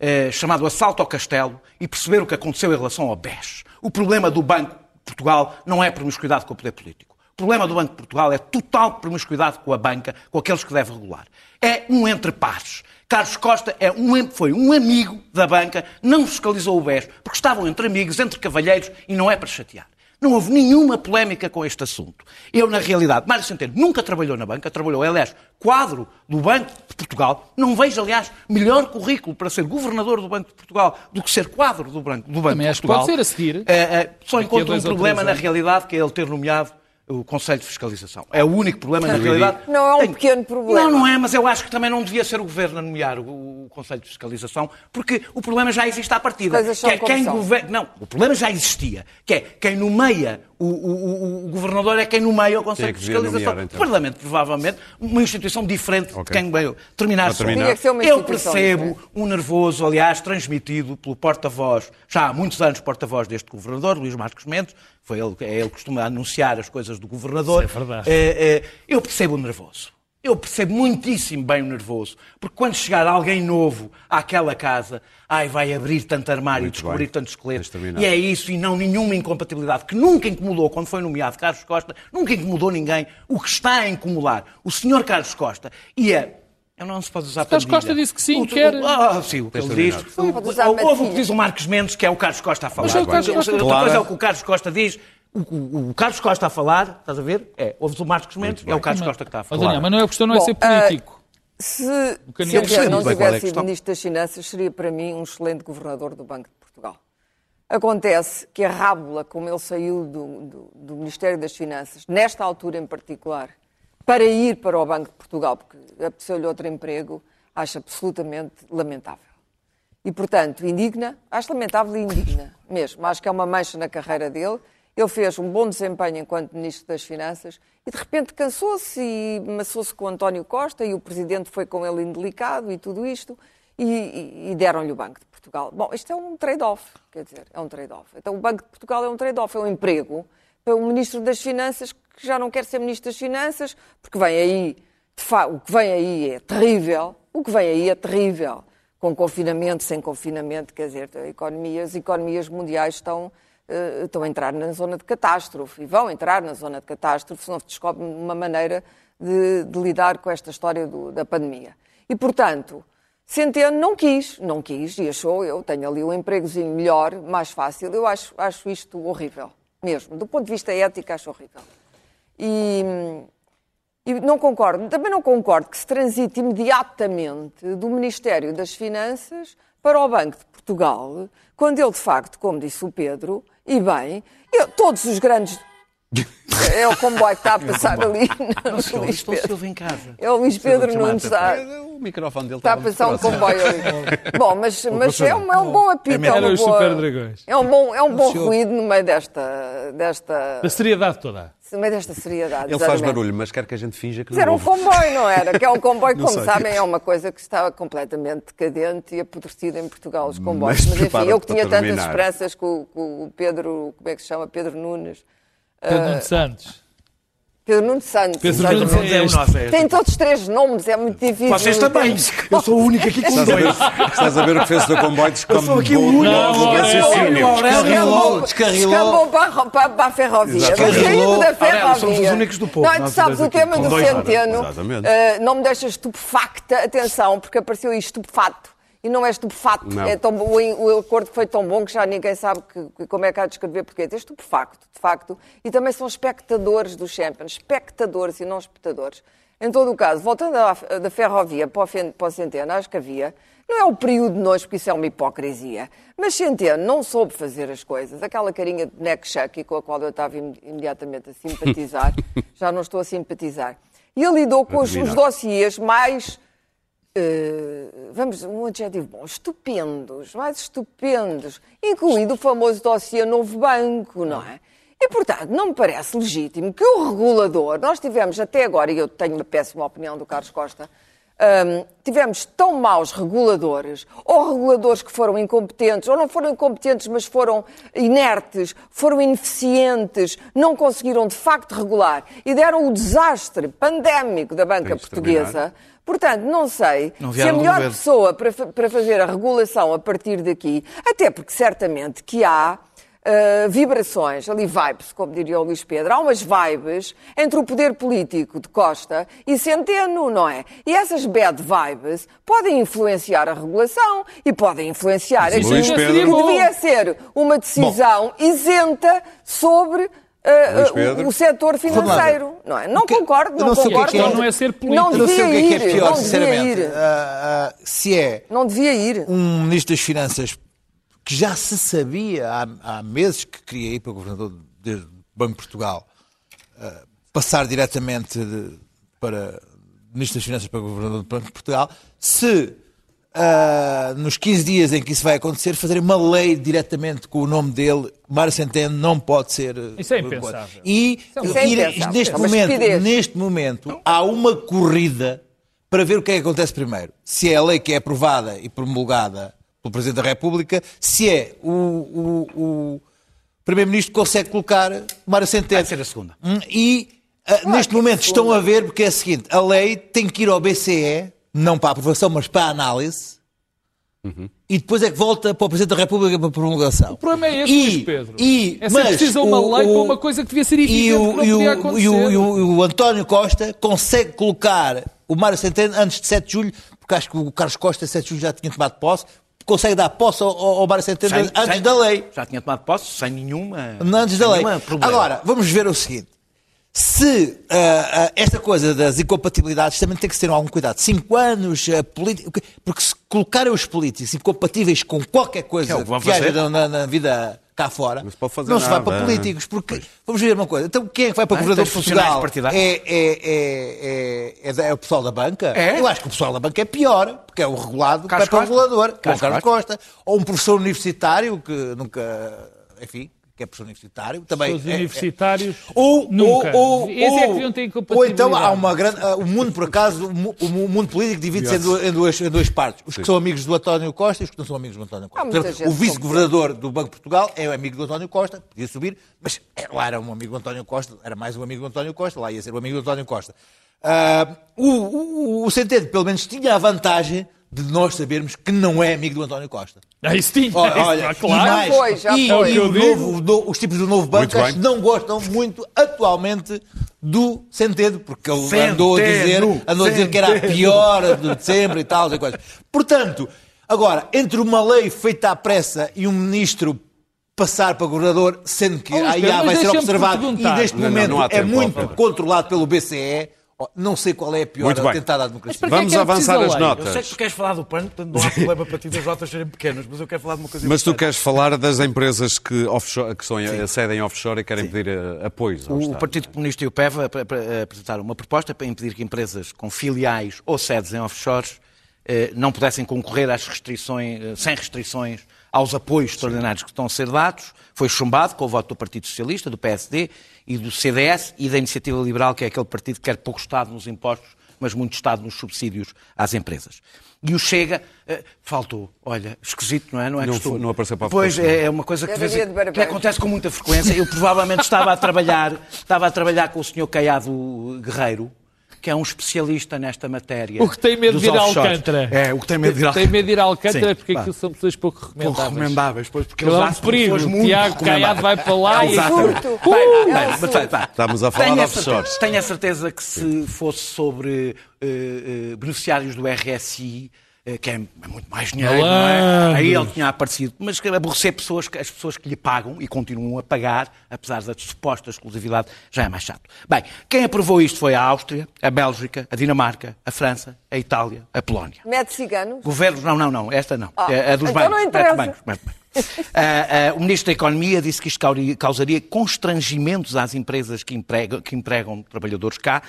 é, chamado Assalto ao Castelo, e perceber o que aconteceu em relação ao BES. O problema do Banco de Portugal não é promiscuidade com o poder político. O problema do Banco de Portugal é total promiscuidade com a banca, com aqueles que deve regular. É um entre pares. Carlos Costa é um, foi um amigo da banca, não fiscalizou o BES, porque estavam entre amigos, entre cavalheiros, e não é para chatear. Não houve nenhuma polémica com este assunto. Eu, na realidade, Mário Centeno nunca trabalhou na banca, trabalhou, aliás, quadro do Banco de Portugal. Não vejo, aliás, melhor currículo para ser governador do Banco de Portugal do que ser quadro do Banco, do banco Também de Portugal. pode ser a seguir. Uh, só encontro um problema, na realidade, que é ele ter nomeado o Conselho de Fiscalização. É o único problema, na realidade. Não é um Tem... pequeno problema. Não, não é, mas eu acho que também não devia ser o Governo a nomear o, o Conselho de Fiscalização, porque o problema já existe à partida. Que é quem governa... Não, o problema já existia, que é quem nomeia o, o, o, Governador é quem nomeia o Conselho de Fiscalização. Nomear, então. O Parlamento, provavelmente, uma instituição diferente okay. de quem veio terminar. terminar. Eu percebo um nervoso, aliás, transmitido pelo porta-voz, já há muitos anos porta-voz deste Governador, Luís Marcos Mendes, foi ele, é ele que costuma anunciar as coisas do governador. Isso é verdade. É, é, eu percebo o nervoso. Eu percebo muitíssimo bem o nervoso. Porque quando chegar alguém novo àquela casa, ai, vai abrir tanto armário, Muito descobrir bem. tanto esqueleto. E é isso, e não nenhuma incompatibilidade, que nunca incomodou quando foi nomeado Carlos Costa, nunca incomodou ninguém. O que está a incomodar o senhor Carlos Costa e a não se pode usar Carlos Costa disse que sim, o, quer. Ah, sim, o que ele diz. Houve o que diz o Marcos Mendes, que é o Carlos Costa a falar. Mas é o Carlos Costa. Outra coisa é o que o Carlos Costa diz. O, o, o, Carlos Costa a falar, estás a ver? É, ouves o Marcos Mendes, é o Carlos Costa que está a falar. Daniel, mas não é a questão, não é Bom, ser político. Uh, se, se eu não tivesse sido Ministro das Finanças, seria para mim um excelente Governador do Banco de Portugal. Acontece que a rábula, como ele saiu do, do, do Ministério das Finanças, nesta altura em particular, para ir para o Banco de Portugal, porque apeteceu-lhe outro emprego, acho absolutamente lamentável. E, portanto, indigna, acho lamentável e indigna mesmo. Acho que é uma mancha na carreira dele. Ele fez um bom desempenho enquanto Ministro das Finanças e, de repente, cansou-se e maçou-se com o António Costa e o Presidente foi com ele indelicado e tudo isto e, e, deram-lhe o Banco de Portugal. Bom, isto é um trade-off, quer dizer, é um trade-off. Então, o Banco de Portugal é um trade-off, é um emprego para um Ministro das Finanças que já não quer ser Ministro das Finanças, porque vem aí, o que vem aí é terrível, o que vem aí é terrível, com confinamento, sem confinamento, quer dizer, economias, as economias mundiais estão, uh, estão a entrar na zona de catástrofe e vão entrar na zona de catástrofe se não se descobre uma maneira de, de lidar com esta história do, da pandemia. E, portanto, Centeno não quis, não quis e achou, eu tenho ali um empregozinho melhor, mais fácil, eu acho, acho isto horrível, mesmo. Do ponto de vista ético, acho horrível. E, e não concordo, também não concordo que se transite imediatamente do Ministério das Finanças para o Banco de Portugal, quando ele, de facto, como disse o Pedro, e bem, eu, todos os grandes. É o comboio que está a passar ali. Não, não, Luís estou Silva em casa. É o Luís Pedro Nunes. Está, o microfone dele está a passar um comboio ali. Bom, mas, mas é, um, é um bom apito. É, um boa, é um bom, é um bom ruído no meio desta, desta. Da seriedade toda no meio desta seriedade. Ele faz barulho, mas quer que a gente finja que não Era um comboio, não era? Que é um comboio, como sei. sabem, é uma coisa que está completamente decadente e apodrecida em Portugal, os comboios. Mas, mas enfim, eu que tinha tantas esperanças com, com, o Pedro, como é que se chama? Pedro Nunes. Pedro uh, Santos. Pedro Nuno Santos. Pedro Nuno Santos é o nosso. É Tem todos os três nomes, é muito difícil. Vocês também. Eu sou o único aqui com a ver, dois. estás a ver o que fez o comboio Eu sou aqui o descambou único. Descarrilou, descarrilou. descambou para, para, para a ferrovia. Descarrilou. Da ferrovia. Somos os únicos do povo, Não, tu nós sabes, o tema do com centeno eh, não me deixa estupefacta, atenção, porque apareceu aí estupefato. E não é estupefato. Não. É tão, o, o acordo foi tão bom que já ninguém sabe que- como é que há de descrever porquê. É estupefacto, de facto. E também são espectadores do Champions. Espectadores e não espectadores. Em todo o caso, voltando da ferrovia para o, Centeno, acho que havia. Não é o período de noite, porque isso é uma hipocrisia. Mas Centeno não soube fazer as coisas. Aquela carinha de neck chucky com a qual eu estava im- imediatamente a simpatizar, já não estou a simpatizar. E ele lidou com os, os dossiês mais eh, vamos, um adjetivo bom, estupendos, mais estupendos, incluindo o famoso dossiê Novo Banco, não é? E, portanto, não me parece legítimo que o regulador, nós tivemos até agora, e eu tenho uma péssima opinião do Carlos Costa, hum, tivemos tão maus reguladores, ou reguladores que foram incompetentes, ou não foram incompetentes, mas foram inertes, foram ineficientes, não conseguiram de facto regular e deram o desastre pandémico da banca terminar. portuguesa. Portanto, não sei Não se a melhor pessoa para, para fazer a regulação a partir daqui, até porque certamente que há ah, vibrações, ali vibes, como diria o Luís Pedro, há umas vibes entre o poder político de Costa e Centeno, não é? E essas bad vibes podem influenciar a regulação e podem influenciar Luís aquilo Pedro- que devia ser uma decisão isenta sobre Pedro. o, setor financeiro, não é? Não que- concordo, não, não sei o que é concordo. que é. Não é ser político. Não não sei o que é devia que é ir, pior, não devia sinceramente. ir. Ah, se é Não devia ir. um ministro das Finanças que já se sabia há, há meses que queria ir para governador do Banco de Portugal, ah, passar diretamente de- para ministro das Finanças para governador do Banco de Portugal, se ah, nos 15 dias em que isso vai acontecer, fazer uma lei diretamente com o nome dele, Mário Centeno não pode ser. ah, Isso é impensável. E, Isso é e impensável. neste É uma momento, neste momento, há uma corrida para ver o que é que acontece primeiro. Se é a lei que é aprovada e promulgada pelo Presidente da República, se é o, o- o Primeiro-Ministro que consegue colocar Mário Centeno. Vai ser a segunda. Hum, E ah, neste momento estão a ver, porque é o seguinte, a lei tem que ir ao BCE, não para a aprovação, mas para a análise, e depois é que volta para o Presidente da República para a promulgação. O problema é esse, E- Luís Pedro. E, é mas preciso uma o- lei o- para uma coisa que devia ser e evidente o, que não e o- podia e acontecer. o- e o- e o António Costa consegue colocar o Mário Centeno antes de 7 de julho, porque acho que o Carlos Costa, 7 de julho, já tinha tomado posse, consegue dar posse ao, ao Mário Centeno Sem- antes sem- da lei. Já tinha tomado posse, sem nenhuma. Antes da sem lei. nenhuma problema. Agora, vamos ver o seguinte. Se ah, ah, esta coisa das incompatibilidades também tem que ter algum cuidado. Cinco anos, ah, politi- porque se colocarem os políticos incompatíveis com qualquer coisa Que é que vão que haja na, na vida cá fora, Não se pode fazer não se vai para é. políticos. Porque, vamos ver uma coisa, então quem é que vai para Não é? governador de Portugal? partidários. É, é, é, é, é, é o pessoal da banca? É? Eu acho que o pessoal da banca é pior, porque é o regulado que vai Carlos para o regulador, que é o Carlos Carlos Costa. Ou um professor universitário que nunca, enfim, que é professor universitário. Também Os é- é- universitários ou, nunca. Ou, ou, Esse é que ou- ou então há uma grande. ah, O mundo, por acaso, o mu- o mu- mundo político divide-se em, duas, em, duas, em duas partes. Os que são amigos do António Costa e os que não são amigos do António Costa. O vice-governador do Banco de Portugal é amigo do António Costa, podia subir, mas é, lá era um amigo do António Costa, era mais um amigo do António Costa, lá ia ser um amigo do António Costa. Ah, o, o, o Centeno, pelo menos, tinha a vantagem de nós sabermos que não é amigo do António Costa. Ah, isso tinha. Olha, olha, ah, e claro. mais, Já foi, já e, foi. e É o novo- do- os tipos do novo banco não gostam muito atualmente do Centeno, porque ele andou a dizer, Centeno, andou a dizer que era a pior de dezembro e tal, e coisas. Portanto, agora, entre uma lei feita à pressa e um ministro passar para governador, sendo que Oh, aí Pedro, vai ser observado e neste Não, não, momento não há é muito controlado pelo BCE, não sei qual é a pior atentado à democracia. Vamos é avançar as notas. Eu sei que tu queres falar do PAN, portanto não há problema para ti das notas serem pequenas, mas eu quero falar de uma coisa Mas tu queres falar das empresas que, offshore, que são, cedem offshore e querem pedir eh, apoios ao O Estado? Partido Comunista e o PEV ap- ap- apresentaram uma proposta para impedir que empresas com filiais ou sedes em offshores eh, não pudessem concorrer às restrições, eh, sem restrições aos apoios extraordinários que estão a ser dados. Foi chumbado com o voto do Partido Socialista, do PSD e do CDS e da Iniciativa Liberal, que é aquele partido que quer pouco Estado nos impostos mas muito Estado nos subsídios às empresas. E o Chega uh, faltou. Olha, esquisito, não é? Não, é não, costume. não apareceu para a Pois, é, é uma coisa que, vez, que acontece com muita frequência. Eu provavelmente estava a trabalhar, estava a trabalhar com o senhor Caiado Guerreiro, que é um especialista nesta matéria. O que tem medo de ir a Alcântara. É, o que tem medo de ir a Alcântara. Tem medo de ir a Alcântara Sim, porque aquilo são pessoas pouco recomendáveis. Pouco recomendáveis, pois, porque eles é um perigo. O Tiago Caiado vai para lá e... Estamos a falar de offshores. Tenho a certeza que se fosse sobre uh, uh, beneficiários do RSI, que é muito mais dinheiro, não é? Aí ele tinha aparecido. Mas aborrecer pessoas, as pessoas que lhe pagam e continuam a pagar, apesar da suposta exclusividade, já é mais chato. Bem, quem aprovou isto foi a Áustria, a Bélgica, a Dinamarca, a França, a Itália, a Polónia. Mete ciganos? Governos, não, não, não, esta não. Ah, é a dos então bancos. Não interessa. Bancos, bancos. Uh, uh, o Ministro da Economia disse que isto causaria constrangimentos às empresas que empregam, que empregam trabalhadores cá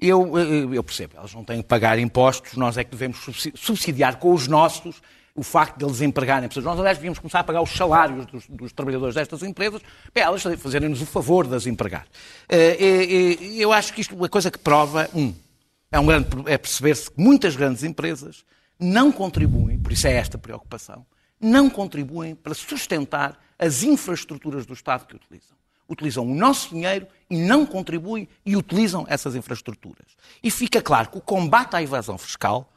eu, eh, eu percebo, elas não têm que pagar impostos, nós é que devemos subsidiar com os nossos o facto de eles empregarem pessoas. Nós, aliás, devíamos começar a pagar os salários dos, dos trabalhadores destas empresas para elas fazerem-nos o favor de as empregar. Eh, eu acho que isto é uma coisa que prova, um, é, um grande, é perceber-se que muitas grandes empresas não contribuem, por isso é esta preocupação, não contribuem para sustentar as infraestruturas do Estado que utilizam utilizam o nosso dinheiro e não contribuem e utilizam essas infraestruturas. E fica claro que o combate à evasão fiscal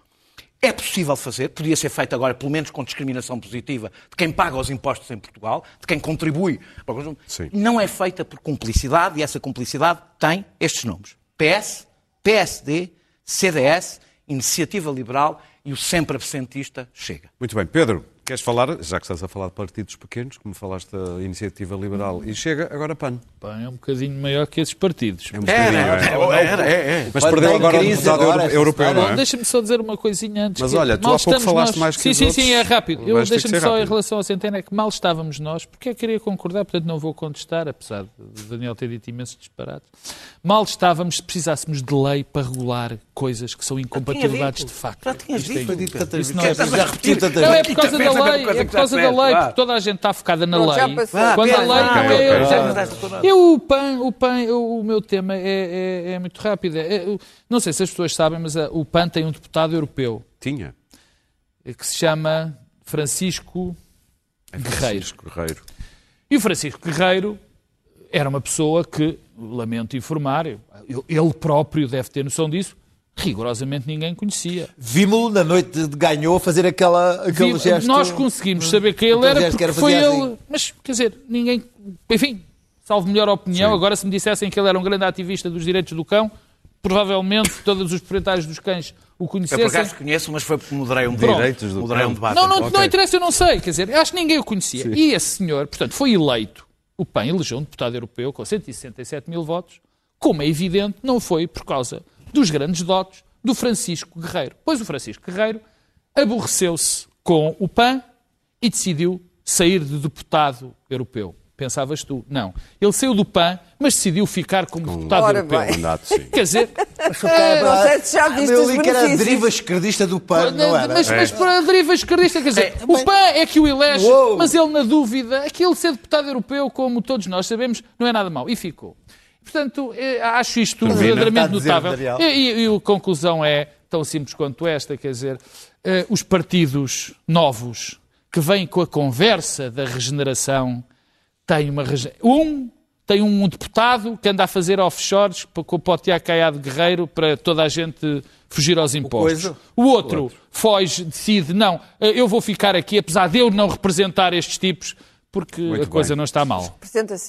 é possível fazer, podia ser feito agora, pelo menos com discriminação positiva, de quem paga os impostos em Portugal, de quem contribui. Sim. Não é feita por cumplicidade e essa cumplicidade tem estes nomes: PS, PSD, CDS, Iniciativa Liberal e o sempre absentista Chega. Muito bem. Pedro, Queres falar, já que estás a falar de partidos pequenos, como falaste da Iniciativa Liberal e chega, agora PAN. PAN é um bocadinho maior que esses partidos. É um bocadinho, é, é, é, Mas perdeu agora o deputado agora, europeu, não é? Deixa-me só dizer uma coisinha antes. Mas olha, tu há pouco falaste nós... mais que Sim, sim, sim, é rápido. Eu deixa-me só rápido. em relação à Centena, é que mal estávamos nós, porque eu queria concordar, portanto não vou contestar, apesar de Daniel ter dito imenso disparate. Mal estávamos se precisássemos de lei para regular coisas que são incompatibilidades de facto. Já tinhas dito. Foi dito tantas vezes. Já repetido tantas vezes. Não, é por causa da lei, é por causa da lei, porque toda a gente está focada na lei. Quando a lei não é... Eu, o PAN, o PAN, o meu tema é, é, é muito rápido. É, não sei se as pessoas sabem, mas o PAN tem um deputado europeu. Tinha. Que se chama Francisco Guerreiro. Francisco Guerreiro. E o Francisco Guerreiro era uma pessoa que, lamento informar, ele próprio deve ter noção disso, rigorosamente ninguém conhecia. Vimos-lo na noite de ganhou fazer aquela, aquele Vimos, gesto. Nós conseguimos saber quem ele era porque foi ele. Assim. Mas, quer dizer, ninguém. Enfim, salvo melhor opinião, Sim. agora se me dissessem que ele era um grande ativista dos direitos do cão, provavelmente todos os proprietários dos cães o conhecessem. Eu por acaso conheço, mas foi porque moderei um, direitos do moderei um debate. Não, não, okay. não interessa, eu não sei. Quer dizer, acho que ninguém o conhecia. Sim. E esse senhor, portanto, foi eleito. O PAN elegeu um deputado europeu com 167 mil votos. Como é evidente, não foi por causa dos grandes dotes do Francisco Guerreiro. Pois o Francisco Guerreiro aborreceu-se com o PAN e decidiu sair de deputado europeu. Pensavas tu? Não. Ele saiu do PAN, mas decidiu ficar como com deputado Ora europeu. Mandato, sim. Quer dizer... É, não sei se já viste os que era a deriva esquerdista do PAN, não era? Mas, mas para a deriva esquerdista, quer dizer, é, o PAN é que o elege, Uou. mas ele, na dúvida, aquele ser deputado europeu, como todos nós sabemos, não é nada mau. E ficou. Portanto, eh, acho isto verdadeiramente notável. E, e, e, a conclusão é tão simples quanto esta, quer dizer, eh, os partidos novos que vêm com a conversa da regeneração têm uma um tem um deputado que anda a fazer offshores para o Tiago Caiado Guerreiro para toda a gente fugir aos impostos. O, o outro, outro foge, decide, não, eh, eu vou ficar aqui, apesar de eu não representar estes tipos, porque Muito a coisa bem. não está mal.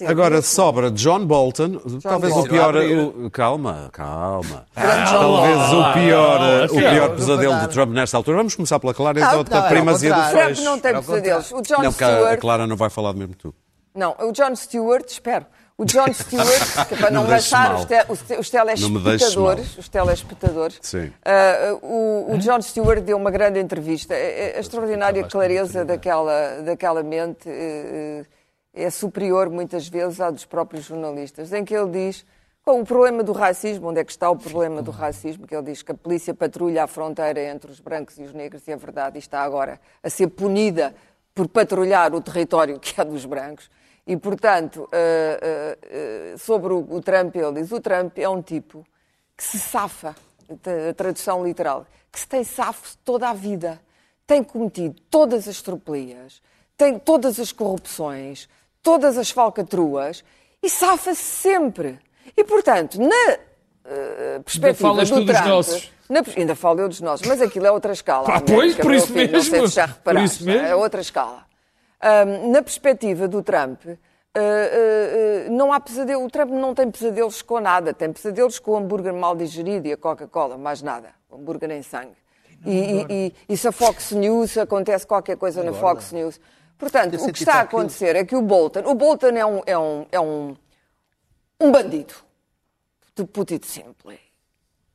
Agora sobra John Bolton, John talvez Bolton. o pior. O, calma, calma. Ah, talvez o pior, ah, o pior pesadelo de Trump nesta altura. Vamos começar pela Clara, então, da é primazia do Trump não tem pesadelos. O John não, Stewart... a Clara não vai falar mesmo tu. Não, o John Stewart, espero. O John Stewart, que é para não, não maçar os, te, os, telespectadores, os telespectadores uh, o, o, John Stewart deu uma grande entrevista. A, a extraordinária clareza daquela, daquela mente uh, é superior, muitas vezes, à dos próprios jornalistas, em que ele diz Bom, o problema do racismo, onde é que está o problema do racismo? Que ele diz que a polícia patrulha a fronteira entre os brancos e os negros, e é verdade, e está agora a ser punida por patrulhar o território que é dos brancos. E, portanto, uh, uh, sobre o, Trump, ele diz: o Trump é um tipo que se safa a tradução literal, que se tem safo toda a vida, tem cometido todas as tropelias, tem todas as corrupções, todas as falcatruas e safa-se sempre. E, portanto, na uh, perspectiva ainda do Trump... Dos nossos. Na, ainda falo eu dos nossos, mas aquilo é outra escala. Ah, pois, por isso filho, mesmo. Por isso mesmo. é outra escala. Um, na perspectiva do Trump, uh, uh, uh, não há pesadelo. O Trump não tem pesadelos com nada. Tem pesadelos com o hambúrguer mal digerido e a Coca-Cola, mais nada. O hambúrguer em sangue. E, e, e, e, se a Fox News acontece qualquer coisa na Fox News. Portanto, o que está a acontecer é que o Bolton, o Bolton é um, é um, é um, um bandido. De puto simples.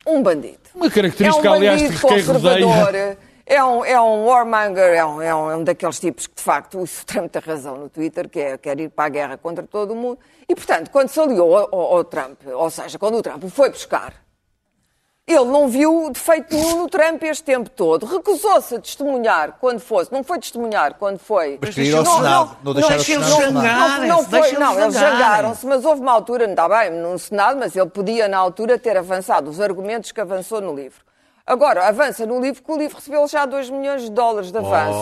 Um bandido. Uma característica, é um aliás, de quem rodeia. É um, é um warmonger, é um, é, um, é um daqueles tipos que, de facto, o Trump tem razão no Twitter, que é, quer ir para a guerra contra todo o mundo. E, portanto, quando se aliou ao, ao, ao Trump, ou seja, quando o Trump o foi buscar, ele não viu defeito nenhum no Trump este tempo todo. Recusou-se a testemunhar quando fosse. Não foi testemunhar quando foi. Mas queria ir ao Senado. Não, não, não deixaram o Senado. Não, não, foi, não, eles jangaram-se, mas houve uma altura, não está bem, no Senado, mas ele podia, na altura, ter avançado os argumentos que avançou no livro. Agora, avança no livro, que o livro recebeu já 2 milhões de dólares de avanço.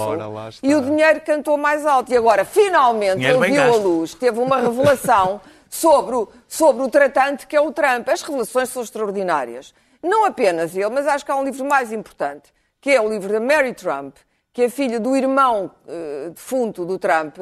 E o dinheiro cantou mais alto. E agora, finalmente, dinheiro ele viu gasto. a luz, teve uma revelação sobre o, sobre o tratante que é o Trump. As revelações são extraordinárias. Não apenas ele, mas acho que há um livro mais importante, que é o livro da Mary Trump, que é filha do irmão uh, defunto do Trump,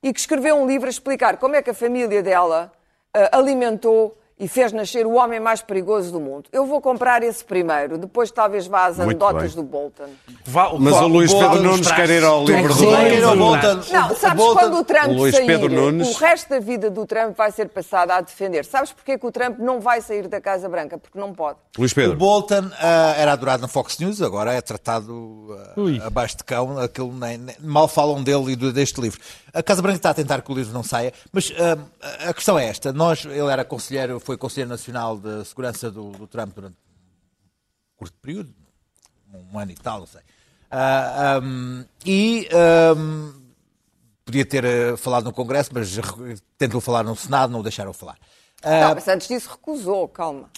e que escreveu um livro a explicar como é que a família dela uh, alimentou e fez nascer o homem mais perigoso do mundo. Eu vou comprar esse primeiro, depois talvez vá às anedotas do Bolton. Vá, Mas o Luís Pedro Nunes quer ir ao livro do Bolton. Não, sabes quando o Trump o sair, Pedro Nunes... o resto da vida do Trump vai ser passada a defender. Sabes porquê que o Trump não vai sair da Casa Branca? Porque não pode. Luís Pedro. O Bolton uh, era adorado na Fox News, agora é tratado uh, abaixo de cão. Aquilo nem, nem, mal falam dele e deste livro. A Casa Branca está a tentar que o livro não saia, mas uh, a questão é esta. Nós, ele era conselheiro, foi Conselheiro Nacional de Segurança do, do Trump durante um curto período, um ano e tal, não sei. Uh, um, e um, podia ter uh, falado no Congresso, mas tentou falar no Senado, não o deixaram falar. Uh, não, mas antes disso recusou, calma.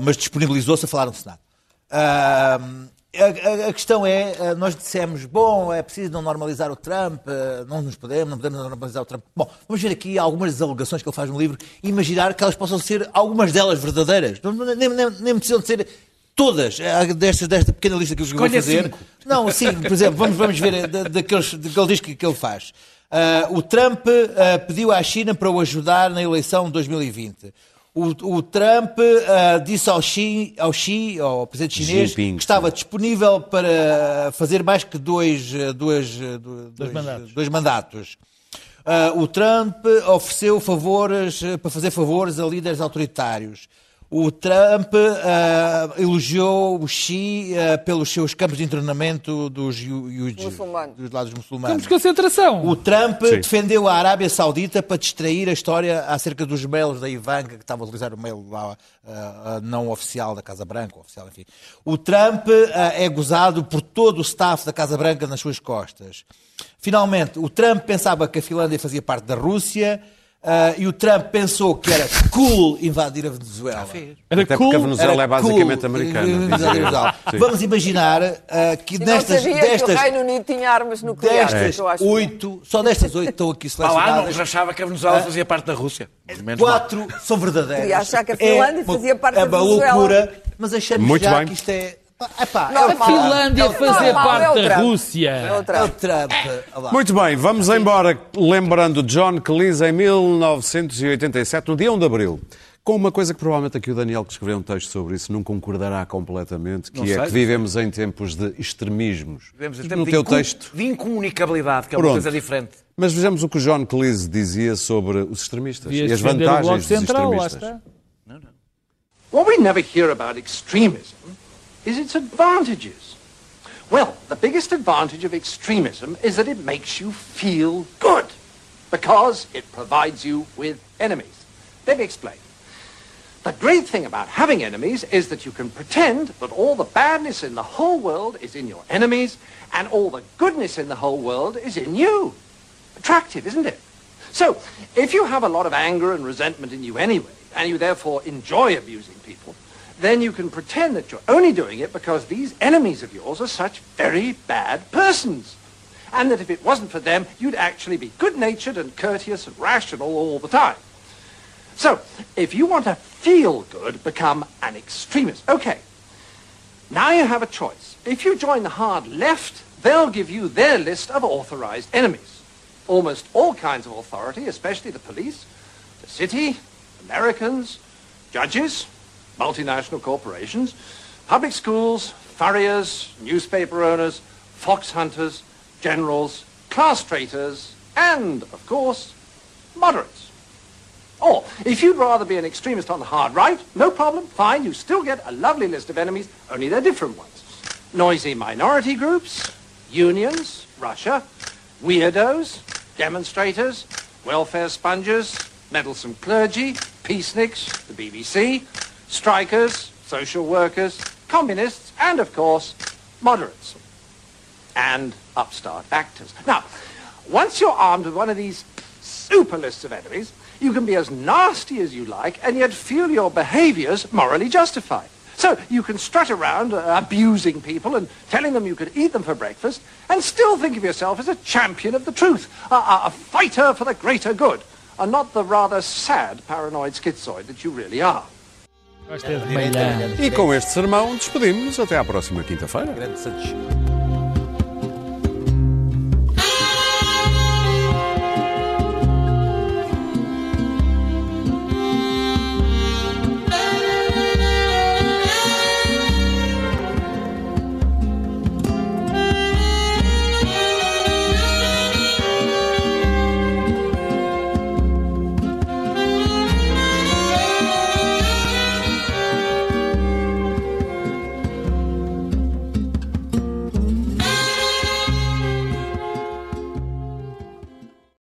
mas disponibilizou-se a falar no Senado. A, a, a, questão é, nós dissemos, bom, é preciso não normalizar o Trump, não nos podemos, não podemos normalizar o Trump. Bom, vamos ver aqui algumas alegações que ele faz no livro e imaginar que elas possam ser, algumas delas verdadeiras. Nem, nem, nem precisam de ser todas, destas, desta pequena lista que eu vou fazer. Cinco. Não, sim, por exemplo, vamos, vamos ver daqueles, daquele disco que ele faz. Uh, o Trump uh, pediu à China para o ajudar na eleição de 2020. O, o Trump uh, disse ao Xi, ao Xi, ao presidente chinês, Jinping, que estava disponível para fazer mais que dois, dois, dois, dois mandatos. Dois mandatos. Uh, o Trump ofereceu favores para fazer favores a líderes autoritários. O Trump uh, elogiou o Xi uh, pelos seus campos de internamento dos, muçulmanos. dos lados muçulmanos. Campos de concentração. O Trump Sim. defendeu a Arábia Saudita para distrair a história acerca dos mails da Ivanka, que estava a utilizar o mail lá, uh, não oficial da Casa Branca, oficial, enfim. O Trump é gozado por todo o staff da Casa Branca nas suas costas. Finalmente, o Trump pensava que a Finlândia fazia parte da Rússia Uh, e o Trump pensou que era cool invadir a Venezuela. Era Até cool. porque a Venezuela era é basicamente cool americana. Vamos imaginar uh, que e nestas. Não destas, que o Reino Unido tinha armas nucleares. Destas oito, só destas oito estão aqui selecionadas. Ah lá, não achava que a Venezuela fazia parte da Rússia. Quatro são verdadeiras. E achar que a Finlândia é fazia parte é da Venezuela. É uma loucura, mas achamos Muito já bem. que isto é Epá, não, a Finlândia é fazer parte é da Rússia. É o Trump. Muito bem, vamos embora lembrando John Cleese em 1987, no dia 1 de Abril, com uma coisa que provavelmente aqui o Daniel que escreveu um texto sobre isso não concordará completamente, que não é sei, que vivemos em tempos de extremismos. Vivemos em tempos no de teu texto de incomunicabilidade, que é Pronto. uma coisa diferente. Mas vejamos o que o John Cleese dizia sobre os extremistas e as vantagens dos central, extremistas. What we never hear about extremism is its advantages. Well, the biggest advantage of extremism is that it makes you feel good because it provides you with enemies. Let me explain. The great thing about having enemies is that you can pretend that all the badness in the whole world is in your enemies and all the goodness in the whole world is in you. Attractive, isn't it? So, if you have a lot of anger and resentment in you anyway, and you therefore enjoy abusing people, then you can pretend that you're only doing it because these enemies of yours are such very bad persons. And that if it wasn't for them, you'd actually be good-natured and courteous and rational all the time. So, if you want to feel good, become an extremist. Okay, now you have a choice. If you join the hard left, they'll give you their list of authorized enemies. Almost all kinds of authority, especially the police, the city, Americans, judges, multinational corporations, public schools, furriers, newspaper owners, fox hunters, generals, class traitors, and, of course, moderates. Or, if you'd rather be an extremist on the hard right, no problem, fine, you still get a lovely list of enemies, only they're different ones. Noisy minority groups, unions, Russia, weirdos, demonstrators, welfare sponges, meddlesome clergy, peaceniks, the BBC, strikers, social workers, communists, and, of course, moderates. And upstart actors. Now, once you're armed with one of these super lists of enemies, you can be as nasty as you like and yet feel your behaviors morally justified. So you can strut around uh, abusing people and telling them you could eat them for breakfast and still think of yourself as a champion of the truth, a, a, a fighter for the greater good, and not the rather sad paranoid schizoid that you really are. E com este sermão despedimos até à próxima quinta-feira. Grande Santos.